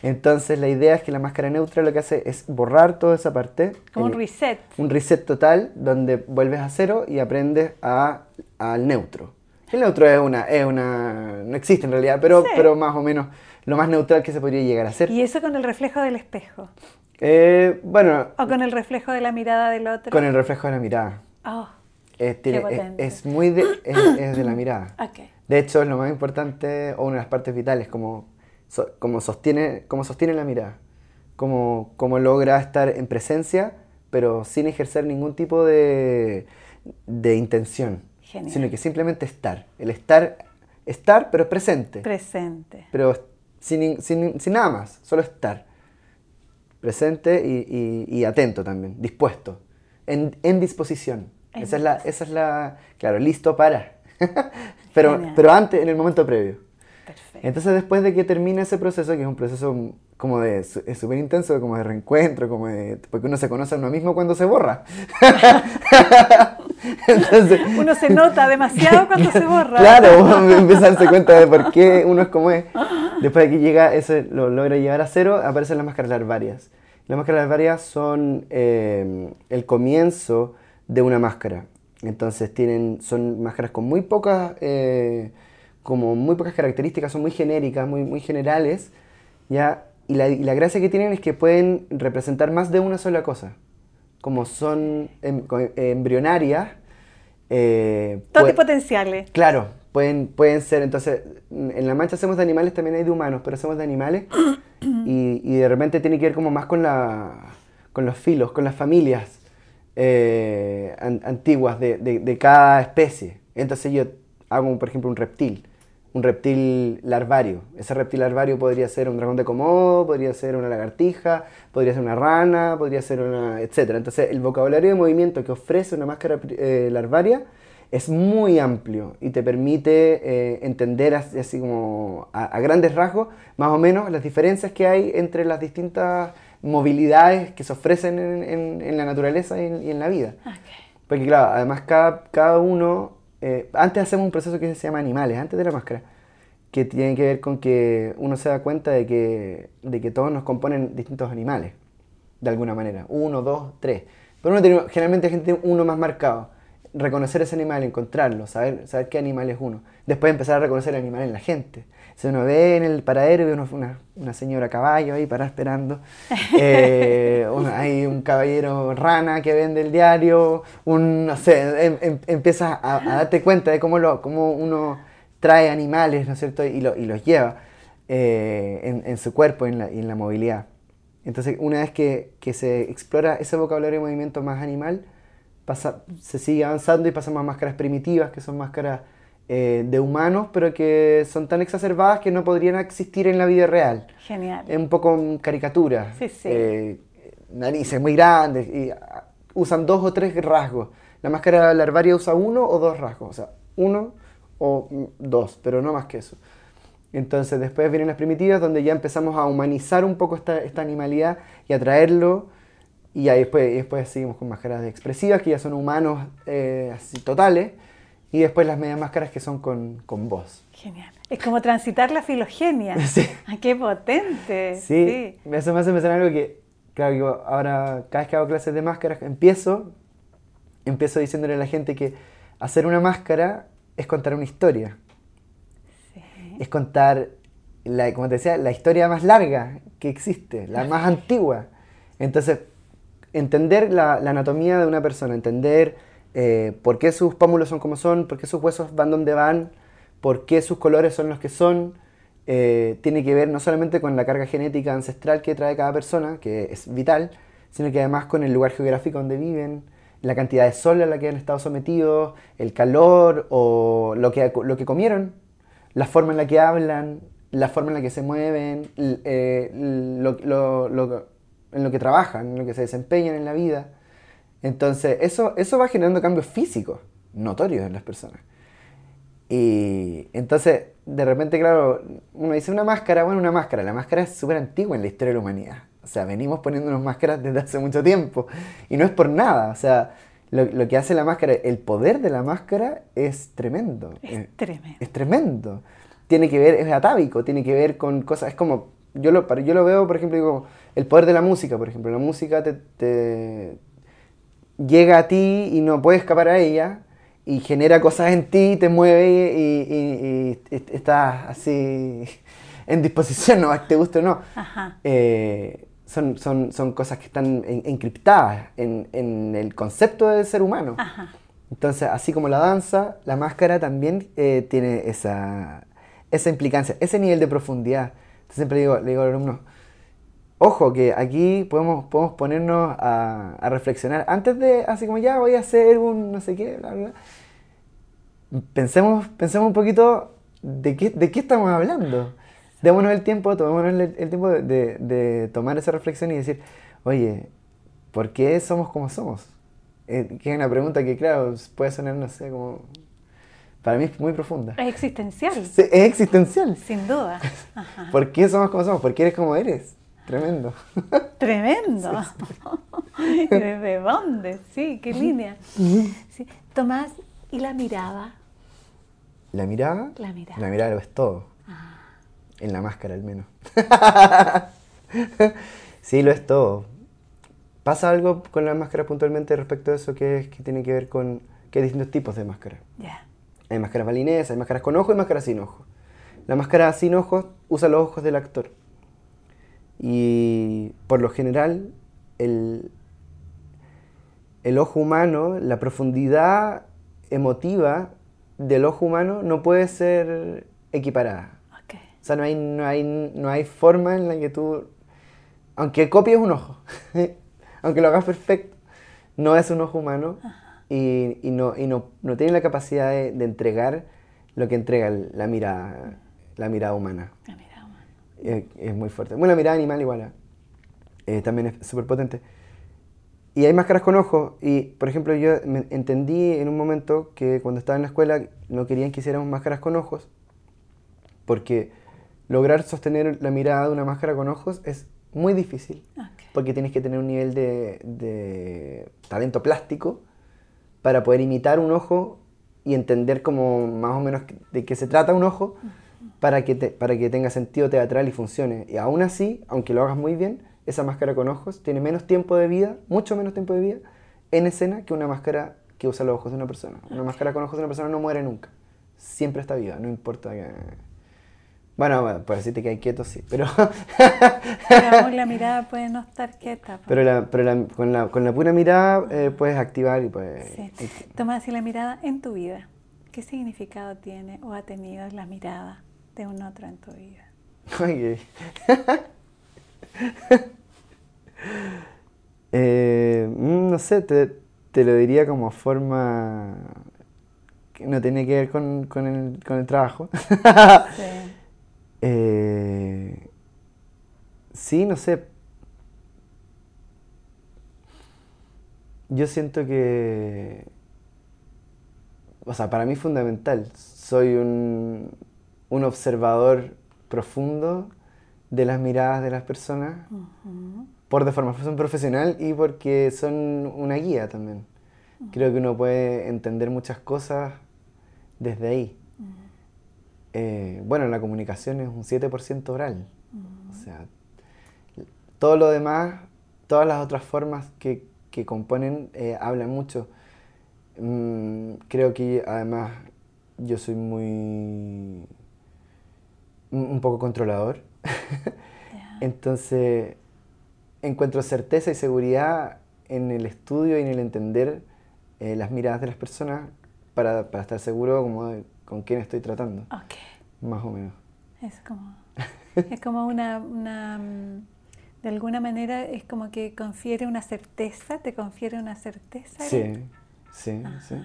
entonces la idea es que la máscara neutra lo que hace es borrar toda esa parte. Como un reset. Un reset total donde vuelves a cero y aprendes a, al neutro. El neutro es una, es una, no existe en realidad, pero, pero más o menos lo más neutral que se podría llegar a ser. ¿Y eso con el reflejo del espejo? Eh, bueno. ¿O con el reflejo de la mirada del otro? Con el reflejo de la mirada. Oh, es, muy de, es, de la mirada. Okay. De hecho, es lo más importante o una de las partes vitales, como como, sostiene, como sostiene la mirada, como, como logra estar en presencia, pero sin ejercer ningún tipo de, de intención, sino que simplemente estar. El estar, estar, pero presente. Presente. Pero sin, sin, sin nada más, solo estar. Presente y, y, atento también, dispuesto, en, en disposición. esa es, la, esa es la, claro, listo para. pero, pero antes, en el momento previo. Entonces después de que termina ese proceso, que es un proceso como de, súper intenso, como de reencuentro, como de, porque uno se conoce a uno mismo cuando se borra. Entonces, uno se nota demasiado cuando se borra. Claro, uno empieza a darse cuenta de por qué uno es como es. Después de que llega, eso lo logra llevar a cero, aparecen las máscaras larvarias. Las máscaras larvarias son eh, el comienzo de una máscara. Entonces tienen, son máscaras con muy pocas... Eh, como muy pocas características, son muy genéricas, muy, muy generales, ¿ya? Y la, y la, gracia que tienen es que pueden representar más de una sola cosa. Como son em, embrionarias. Eh, Todos potenciales. Claro, pueden, pueden ser. Entonces, en la mancha hacemos de animales, también hay de humanos, pero hacemos de animales. y, y, de repente tiene que ver como más con, la, con los filos, con las familias eh, antiguas de, de, de cada especie. Entonces yo hago, por ejemplo, un reptil un reptil larvario. Ese reptil larvario podría ser un dragón de Komodo, podría ser una lagartija, podría ser una rana, podría ser una... etc. Entonces el vocabulario de movimiento que ofrece una máscara eh, larvaria es muy amplio y te permite eh, entender así, como a, grandes rasgos más o menos las diferencias que hay entre las distintas movilidades que se ofrecen en, la naturaleza y en, la vida. Porque claro, además cada, cada uno eh, antes hacemos un proceso que se llama animales, antes de la máscara, que tiene que ver con que uno se da cuenta de que, de que todos nos componen distintos animales, de alguna manera, uno, dos, tres. Pero uno tiene, generalmente la gente tiene uno más marcado. Reconocer ese animal, encontrarlo, saber, saber qué animal es uno. Después empezar a reconocer el animal en la gente. Si uno ve en el paradero, ve una, una señora caballo ahí para esperando. Eh, hay un caballero rana que vende el diario. Un, no sé, em, em, empiezas a, darte cuenta de cómo, lo, cómo uno trae animales, ¿no es cierto? Y, lo, y los lleva eh, en, en, su cuerpo y en, la, en la movilidad. Entonces, una vez que, que, se explora ese vocabulario de movimiento más animal, pasa, se sigue avanzando y pasamos a máscaras primitivas, que son máscaras eh, de humanos, pero que son tan exacerbadas que no podrían existir en la vida real. Genial. Es un poco caricatura. Sí, sí. Eh, narices muy grandes y ah, usan dos o tres rasgos. La máscara larvaria usa uno o dos rasgos, o sea, uno o dos, pero no más que eso. Entonces después vienen las primitivas donde ya empezamos a humanizar un poco esta, esta animalidad y a traerlo y ahí después, después seguimos con máscaras expresivas que ya son humanos eh, así totales y después las medias máscaras que son con, con voz. Genial. Es como transitar la filogenia. Sí. Ah, ¡Qué potente! Sí. sí. Eso me hace pensar algo que, claro, yo ahora cada vez que hago clases de máscaras empiezo, empiezo diciéndole a la gente que hacer una máscara es contar una historia. Sí. Es contar, la, como te decía, la historia más larga que existe, la más antigua. Entonces, entender la, anatomía de una persona, entender eh, por qué sus pómulos son como son, por qué sus huesos van donde van, por qué sus colores son los que son, eh, tiene que ver no solamente con la carga genética ancestral que trae cada persona, que es vital, sino que además con el lugar geográfico donde viven, la cantidad de sol a la que han estado sometidos, el calor o lo que, lo que comieron, la forma en la que hablan, la forma en la que se mueven, eh, lo, lo, en lo que trabajan, en lo que se desempeñan en la vida. Entonces, eso, eso va generando cambios físicos notorios en las personas. Y entonces, de repente, claro, uno dice una máscara, bueno, una máscara. La máscara es súper antigua en la historia de la humanidad. O sea, venimos poniéndonos máscaras desde hace mucho tiempo. Y no es por nada. O sea, lo, lo que hace la máscara, el poder de la máscara es tremendo. Es tremendo. Es tremendo. Tiene que ver, es atávico, tiene que ver con cosas, es como, yo lo, yo lo veo, por ejemplo, digo, el poder de la música, por ejemplo. La música te, te llega a ti y no puedes escapar a ella y genera cosas en ti, te mueve y, estás así en disposición, no te guste o no. Eh, son, son, son, cosas que están encriptadas en, en, el concepto del ser humano. Entonces, así como la danza, la máscara también eh, tiene esa, esa implicancia, ese nivel de profundidad. Entonces, siempre digo, le digo a los alumnos, ojo, que aquí podemos, podemos ponernos a, reflexionar. Antes de, así como ya voy a hacer un no sé qué, bla, bla, pensemos, pensemos un poquito de qué, de qué estamos hablando. Démonos el tiempo, tomémonos el, tiempo de, tomar esa reflexión y decir, oye, ¿por qué somos como somos? Eh, que es una pregunta que, claro, puede sonar, no sé, como... Para mí es muy profunda. Es existencial. es existencial. Sin duda. ¿Por qué somos como somos? ¿Por qué eres como eres? Tremendo. Tremendo. ¿De dónde? Sí, qué línea. Tomás, ¿y la mirada? ¿La mirada? La mirada. La mirada lo es todo. Ah. En la máscara al menos. sí, lo es todo. ¿Pasa algo con la máscara puntualmente respecto a eso que, es, que tiene que ver con que hay distintos tipos de máscara? Hay máscaras balinesas, hay máscaras con ojo y máscaras sin ojo. La máscara sin ojos usa los ojos del actor. Y por lo general, el, el ojo humano, la profundidad emotiva del ojo humano no puede ser equiparada. O sea, no hay, no, hay, no hay forma en la que tú, aunque copies un ojo, aunque lo hagas perfecto, no es un ojo humano y, y, no, y no, no, tiene la capacidad de, entregar lo que entrega la mirada, la mirada humana es, muy fuerte. Bueno, la mirada animal igual, ¿eh? Eh, también es súper potente. Y hay máscaras con ojos. Y, por ejemplo, yo entendí en un momento que cuando estaba en la escuela no querían que hiciéramos máscaras con ojos, porque lograr sostener la mirada de una máscara con ojos es muy difícil, porque tienes que tener un nivel de, talento plástico para poder imitar un ojo y entender como más o menos de qué se trata un ojo para que, para que tenga sentido teatral y funcione. Y aún así, aunque lo hagas muy bien, esa máscara con ojos tiene menos tiempo de vida, mucho menos tiempo de vida, en escena que una máscara que usa los ojos de una persona. Una máscara con ojos de una persona no muere nunca. Siempre está viva, no importa que... Bueno, bueno, por decirte que hay quietos, sí, pero... pero la mirada puede no estar quieta. Pues. Pero, la, pero con, la, con, la, pura mirada eh, puedes activar y puedes... Sí. Tomás, y la mirada en tu vida, ¿qué significado tiene o ha tenido la mirada? De un otro en tu vida? eh, mm, no sé, te, te, lo diría como forma que no tiene que ver con, con, el, con el, trabajo. sí. Eh, sí, no sé. Yo siento que, o sea, para mí es fundamental. Soy un, un observador profundo de las miradas de las personas por de formación profesional y porque son una guía también. Creo que uno puede entender muchas cosas desde ahí. Eh, bueno, la comunicación es un 7% oral. O sea, todo lo demás, todas las otras formas que, que componen, eh, hablan mucho. Mm, creo que además yo soy muy... un poco controlador. Entonces encuentro certeza y seguridad en el estudio y en el entender eh, las miradas de las personas para, para estar seguro como de con quién estoy tratando. Ok. Más o menos. Es como, es como una, una, mm, de alguna manera es como que confiere una certeza, te confiere una certeza. Sí, sí, sí,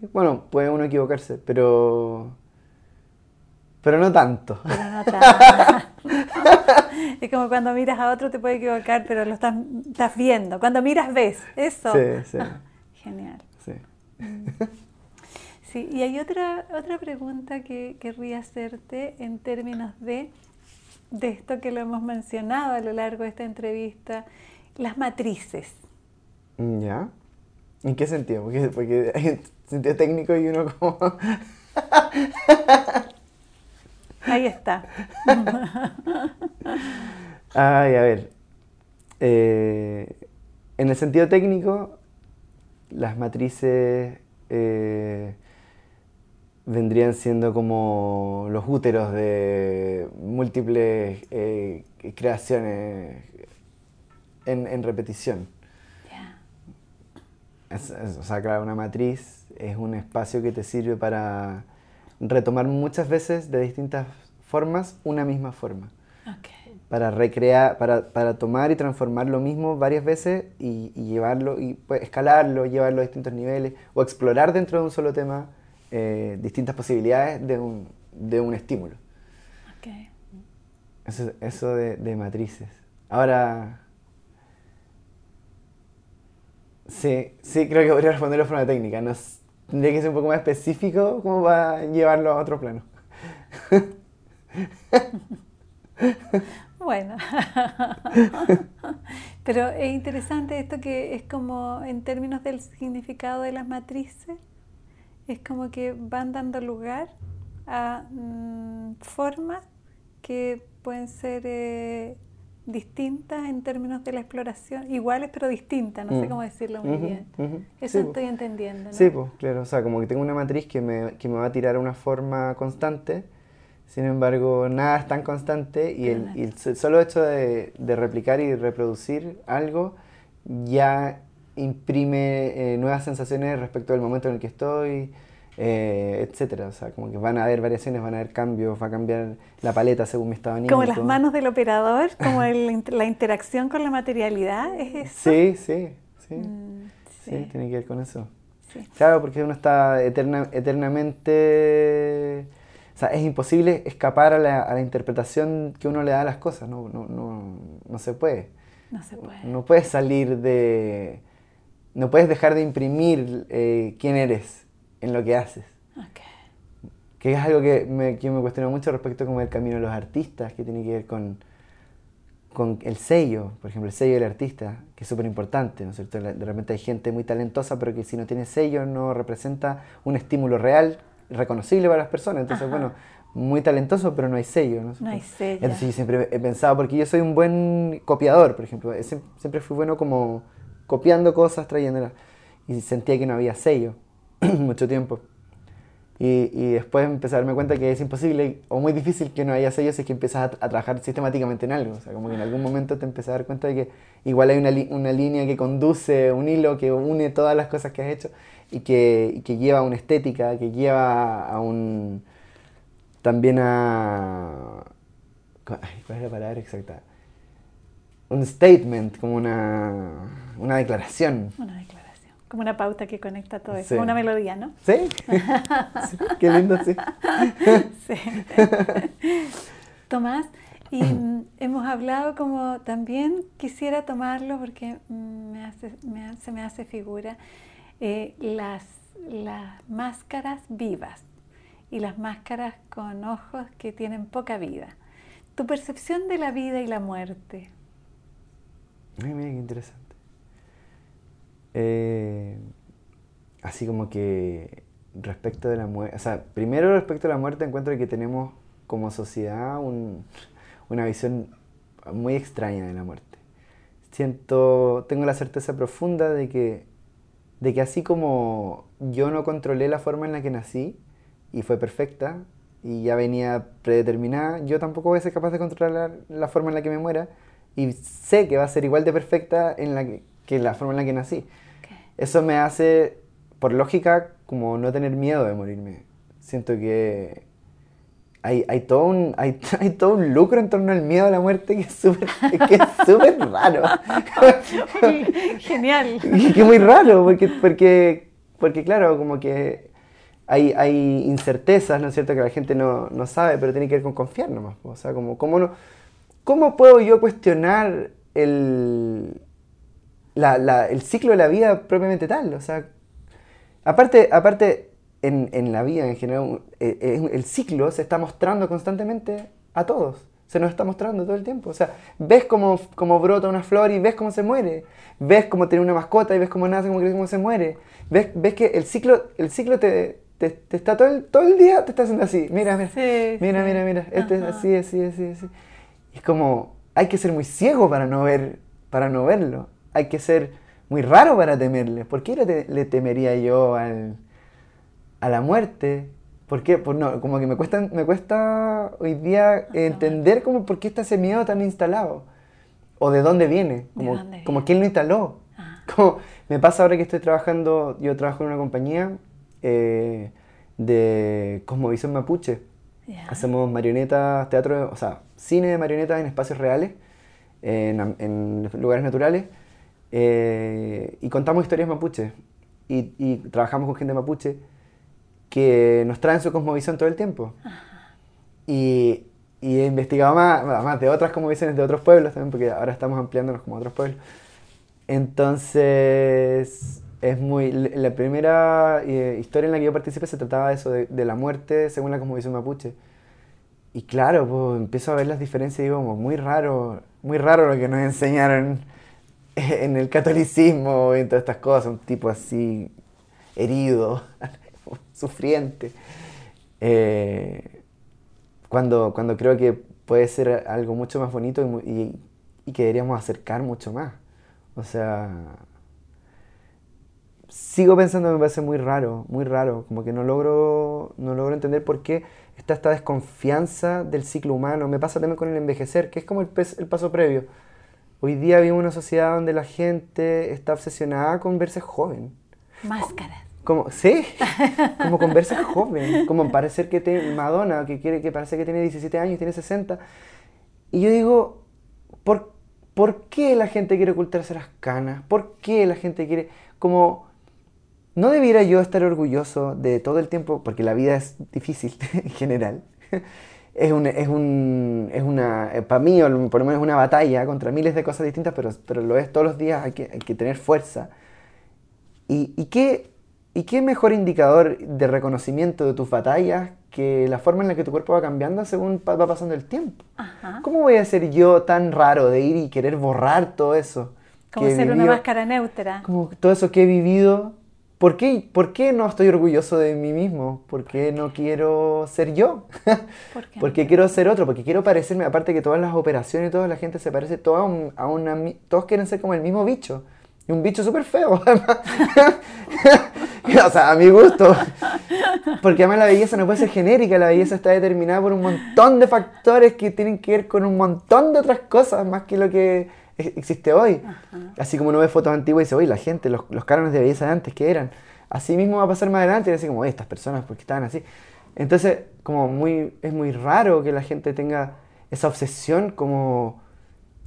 sí. Bueno, puede uno equivocarse, pero... Pero no tanto. Pero no tanto. es como cuando miras a otro te puede equivocar, pero lo estás, estás viendo. Cuando miras ves, eso. Sí, sí. Genial. Sí. Mm. Sí, y hay otra, otra pregunta que querría hacerte en términos de, de esto que lo hemos mencionado a lo largo de esta entrevista, las matrices. ¿Ya? ¿En qué sentido? Porque, porque hay un sentido técnico y uno como... Ahí está. Ay, a ver. Eh, en el sentido técnico, las matrices eh, vendrían siendo como los úteros de múltiples eh, creaciones en, repetición. o sea, claro, una matriz es un espacio que te sirve para retomar muchas veces de distintas formas una misma forma. Para recrear, para, para, tomar y transformar lo mismo varias veces y, llevarlo, y pues, escalarlo, llevarlo a distintos niveles, o explorar dentro de un solo tema eh, distintas posibilidades de un, de un estímulo. Okay. Eso, eso de, de, matrices. Ahora, sí, sí, creo que podría responderlo de forma técnica. No, tendría que ser un poco más específico como para llevarlo a otro plano. Bueno, pero es interesante esto que es como en términos del significado de las matrices, es como que van dando lugar a mm, formas que pueden ser eh, distintas en términos de la exploración, iguales pero distintas, no sé mm. cómo decirlo muy bien. Eso estoy entendiendo. ¿no? Sí, pues claro, o sea, como que tengo una matriz que me, que me va a tirar una forma constante, sin embargo, nada es tan constante y el, y el solo hecho de, de, replicar y reproducir algo ya imprime eh, nuevas sensaciones respecto del momento en el que estoy, eh, etcétera. O sea, como que van a haber variaciones, van a haber cambios, va a cambiar la paleta según mi estado anímico. Como las manos del operador, como el, la interacción con la materialidad, ¿es eso? Sí, sí, sí. Mm, sí. tiene que ver con eso. Claro, porque uno está eterna, eternamente... O sea, es imposible escapar a la, a la, interpretación que uno le da a las cosas, no, no, no, no se puede. No se puede. No puedes salir de no puedes dejar de imprimir eh, quién eres en lo que haces. Que es algo que me, que me cuestiona mucho respecto como el camino de los artistas, que tiene que ver con, con el sello, por ejemplo, el sello del artista, que es súper importante, ¿no es cierto? De repente hay gente muy talentosa, pero que si no tiene sello no representa un estímulo real, reconocible para las personas. Entonces, bueno, muy talentoso, pero no hay sello. No, no hay sello. Entonces yo siempre he pensado, porque yo soy un buen copiador, por ejemplo, siempre fui bueno como copiando cosas, trayéndolas. Y sentía que no había sello mucho tiempo. Y, y, después empecé a darme cuenta que es imposible o muy difícil que no haya sello si es que empiezas a, trabajar sistemáticamente en algo. O sea, como que en algún momento te empiezas a dar cuenta de que igual hay una, una línea que conduce, un hilo que une todas las cosas que has hecho y que, y que lleva a una estética, que lleva a un... también a... ¿Cuál es la palabra exacta? un statement, como una, una declaración. Una declaración. Como una pauta que conecta todo eso. Como una melodía, ¿no? ¿Sí? Qué lindo, sí. sí. Tomás, y hemos hablado como también quisiera tomarlo porque me hace, me se me hace figura eh, las, las máscaras vivas y las máscaras con ojos que tienen poca vida. Tu percepción de la vida y la muerte, Ay, mira qué interesante. Eh, así como que respecto de la muerte, o sea, primero respecto a la muerte encuentro que tenemos como sociedad una visión muy extraña de la muerte. Siento, tengo la certeza profunda de que de que así como yo no controlé la forma en la que nací y fue perfecta y ya venía predeterminada, yo tampoco voy a ser capaz de controlar la forma en la que me muera y sé que va a ser igual de perfecta en la que, la forma en la que nací. Eso me hace, por lógica, como no tener miedo de morirme. Siento que hay, hay, todo un, hay, hay, todo un lucro en torno al miedo a la muerte que es súper raro. Genial. que es muy raro, porque, porque, porque claro, como que hay, hay incertezas, ¿no es cierto?, que la gente no, no, sabe, pero tiene que ver con confiar nomás. O sea, como, ¿cómo, no, cómo puedo yo cuestionar el, la, la, el ciclo de la vida propiamente tal? O sea, aparte, aparte en, en, la vida en general, eh, eh, el ciclo se está mostrando constantemente a todos. Se nos está mostrando todo el tiempo. O sea, ves cómo, cómo brota una flor y ves cómo se muere. Ves cómo tiene una mascota y ves cómo nace, cómo crece, cómo se muere. Ves, ves que el ciclo, el ciclo te, te, te está todo el, todo el día, te está haciendo así. Mira, mira, mira, mira, mira. Este es así, así, así, así. es como, hay que ser muy ciego para no, ver, para no verlo. Hay que ser muy raro para temerle. ¿Por qué le, le temería yo al a la muerte. ¿Por qué? Pues no, como que me cuesta, me cuesta hoy día entender como por qué está ese miedo tan instalado. O de dónde viene. Como, como quién lo instaló. Ah. Como, me pasa ahora que estoy trabajando, yo trabajo en una compañía eh, de cosmovisión mapuche. Hacemos marionetas, teatro, o sea, cine de marionetas en espacios reales, en, lugares naturales, eh, y contamos historias mapuche. Y, y, trabajamos con gente mapuche que nos traen su cosmovisión todo el tiempo. Y, y, he investigado más, más de otras cosmovisiones de otros pueblos también, porque ahora estamos ampliándonos como otros pueblos. Entonces, es muy. La primera eh, historia en la que yo participé se trataba de eso, de, la muerte según la cosmovisión mapuche. Y claro, pues empiezo a ver las diferencias y digo, muy raro, muy raro lo que nos enseñaron en el catolicismo y en todas estas cosas, un tipo así herido. sufriente. Eh, cuando, cuando creo que puede ser algo mucho más bonito y, que deberíamos acercar mucho más. O sea, sigo pensando que me parece muy raro, muy raro, como que no logro, no logro entender por qué está esta desconfianza del ciclo humano. Me pasa también con el envejecer, que es como el, el paso previo. Hoy día vivimos una sociedad donde la gente está obsesionada con verse joven. Máscaras. Como, sí, como conversa joven, como parecer que tiene Madonna, que quiere que parece que tiene 17 años, tiene 60. Y yo digo, ¿por, ¿por qué la gente quiere ocultarse las canas? ¿Por qué la gente quiere, como, no debiera yo estar orgulloso de todo el tiempo, porque la vida es difícil en general. Es, un, es, un, es una, eh, para mí, por lo menos es una batalla contra miles de cosas distintas, pero, pero lo es todos los días, hay que, hay que tener fuerza. ¿Y, y qué, ¿Y qué mejor indicador de reconocimiento de tus batallas que la forma en la que tu cuerpo va cambiando según va pasando el tiempo? ¿Cómo voy a ser yo tan raro de ir y querer borrar todo eso? Como ser una máscara neutra. Como todo eso que he vivido. ¿Por qué, ¿Por qué no estoy orgulloso de mí mismo? ¿Por qué no quiero ser yo? ¿Por qué? Porque quiero ser otro, porque quiero parecerme, aparte que todas las operaciones y toda la gente se parece toda a, una... Todos quieren ser como el mismo bicho. Y un bicho súper feo, o sea, a mi gusto. Porque además la belleza no puede ser genérica, la belleza está determinada por un montón de factores que tienen que ver con un montón de otras cosas más que lo que existe hoy. Así como uno ve fotos antiguas y dice, oye, la gente, los, los cánones de belleza de antes, ¿qué eran? Así mismo va a pasar más adelante y así como, estas personas, ¿por qué estaban así? Entonces, como muy, es muy raro que la gente tenga esa obsesión como,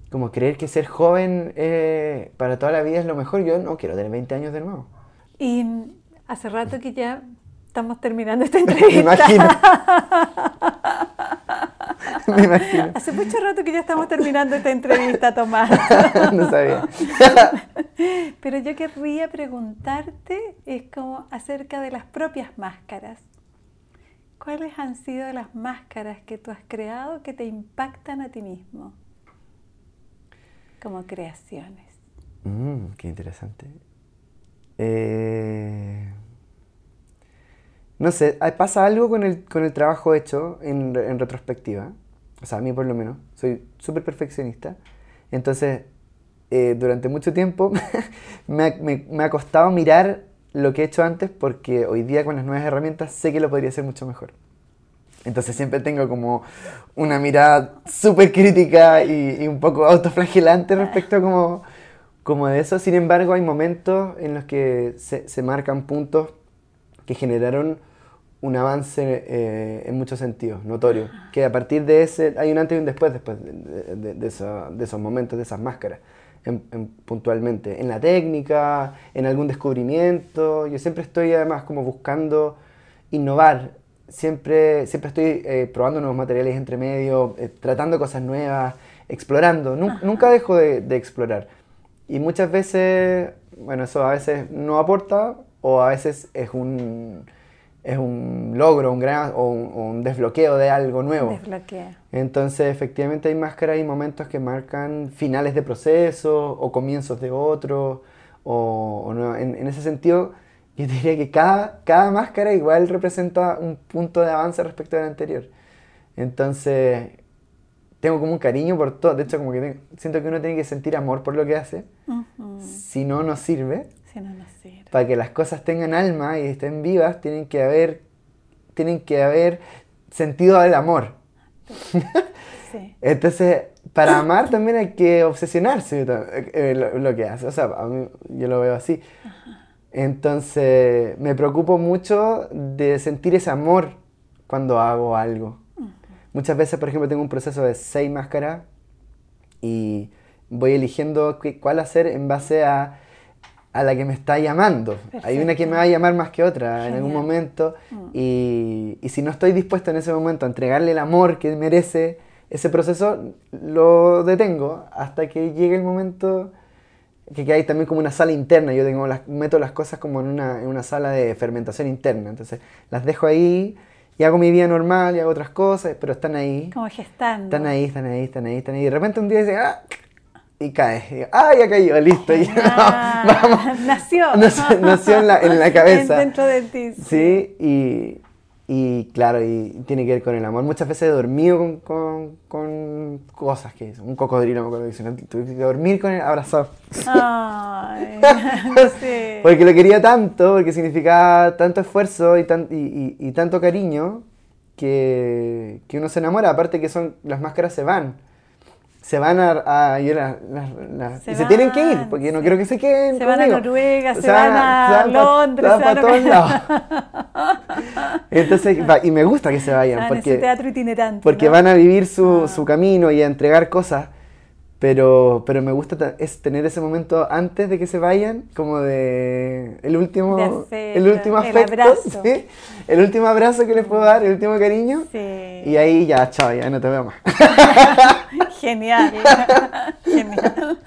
como creer que ser joven eh, para toda la vida es lo mejor. Yo no quiero tener 20 años de nuevo. Y Hace rato que ya estamos terminando esta entrevista. Imagino. Me imagino. Hace mucho rato que ya estamos terminando esta entrevista, Tomás. no sabía. Pero yo querría preguntarte es como acerca de las propias máscaras. ¿Cuáles han sido las máscaras que tú has creado que te impactan a ti mismo como creaciones? Mm, qué interesante. Eh, no sé, pasa algo con el, con el trabajo hecho en, en, retrospectiva. O sea, a mí por lo menos. Soy súper perfeccionista. Entonces, eh, durante mucho tiempo me, me- me ha costado mirar lo que he hecho antes porque hoy día con las nuevas herramientas sé que lo podría hacer mucho mejor. Entonces siempre tengo como una mirada súper crítica y, y un poco autoflagelante respecto a como, como de eso. Sin embargo, hay momentos en los que se, se marcan puntos que generaron un avance eh, en muchos sentidos, notorio. Que a partir de ese, hay un antes y un después, después de, de- de- de esa- de esos momentos, de esas máscaras, en- en- puntualmente. En la técnica, en algún descubrimiento. Yo siempre estoy además como buscando innovar. Siempre, siempre estoy eh, probando nuevos materiales entre medio, eh, tratando cosas nuevas, explorando. Nun- nunca dejo de, de explorar. Y muchas veces, bueno, eso a veces no aporta o a veces es un, es un logro un gran, o, un, desbloqueo de algo nuevo. Desbloquea. Entonces, efectivamente hay máscaras y momentos que marcan finales de proceso o comienzos de otro. O, o no. en, en ese sentido, yo diría que cada, cada máscara igual representa un punto de avance respecto a la anterior. Entonces, tengo como un cariño por todo. De hecho, como que tengo- siento que uno tiene que sentir amor por lo que hace. Si no, no sirve. Si no nos sirve. Para que las cosas tengan alma y estén vivas, tienen que haber, tienen que haber sentido del amor. Sí. Entonces, para amar también hay que obsesionarse eh, lo, lo que hace. O sea, a mí, yo lo veo así. Entonces, me preocupo mucho de sentir ese amor cuando hago algo. Muchas veces, por ejemplo, tengo un proceso de seis máscaras y voy eligiendo cuál hacer en base a, a la que me está llamando. Hay una que me va a llamar más que otra en algún momento y, y si no estoy dispuesto en ese momento a entregarle el amor que merece ese proceso, lo detengo hasta que llegue el momento que, que hay también como una sala interna. Yo tengo las, meto las cosas como en una, en una sala de fermentación interna. Entonces las dejo ahí y hago mi vida normal y hago otras cosas, pero están ahí. Como gestando. Están ahí, están ahí, están ahí, están ahí. Y de repente un día dice, ¡ah! Y cae. Y digo, ¡ah! Ya cayó, listo. Ya, Ah, vamos. Nació. Nació, nació en, la, en la cabeza. Dentro de ti. Sí, y, y claro, y tiene que ver con el amor. Muchas veces he dormido con, con, con cosas que un cocodrilo me acuerdo que tuve que dormir con él abrazado. Ay, sí. Porque lo quería tanto, porque significaba tanto esfuerzo y, tan, y, y- y tanto cariño que, que uno se enamora. Aparte que son las máscaras se van. Se van a... a- y la- la- la- Se y se tienen que ir, van, porque no sí. quiero que se queden Se van a conmigo. Noruega, se van a pa- Londres, se van a- todos lados. Entonces, va- y me gusta que se vayan, porque, teatro itinerante. porque ¿no? van a vivir su, Ah. su camino y a entregar cosas, pero, pero me gusta ta- es tener ese momento antes de que se vayan, como de el último, De afecto, el último el afecto, abrazo. ¿sí? el último abrazo que les puedo dar, el último cariño, Sí. y ahí ya, chao, ya no te veo más. Genial. Genial.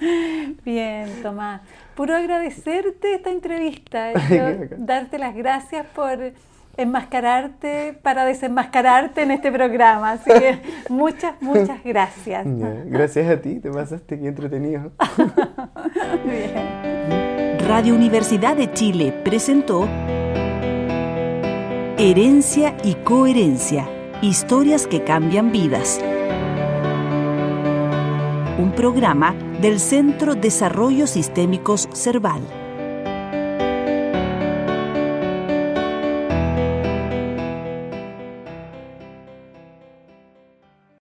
Bien, Tomás. Puro agradecerte esta entrevista. Darte las gracias por enmascararte para desenmascararte en este programa. Así que muchas, muchas gracias. Gracias a ti, te pasaste, qué entretenido. Bien. Radio Universidad de Chile presentó Herencia y Coherencia, historias que cambian vidas. Un programa del Centro Desarrollo Sistémicos Cerval.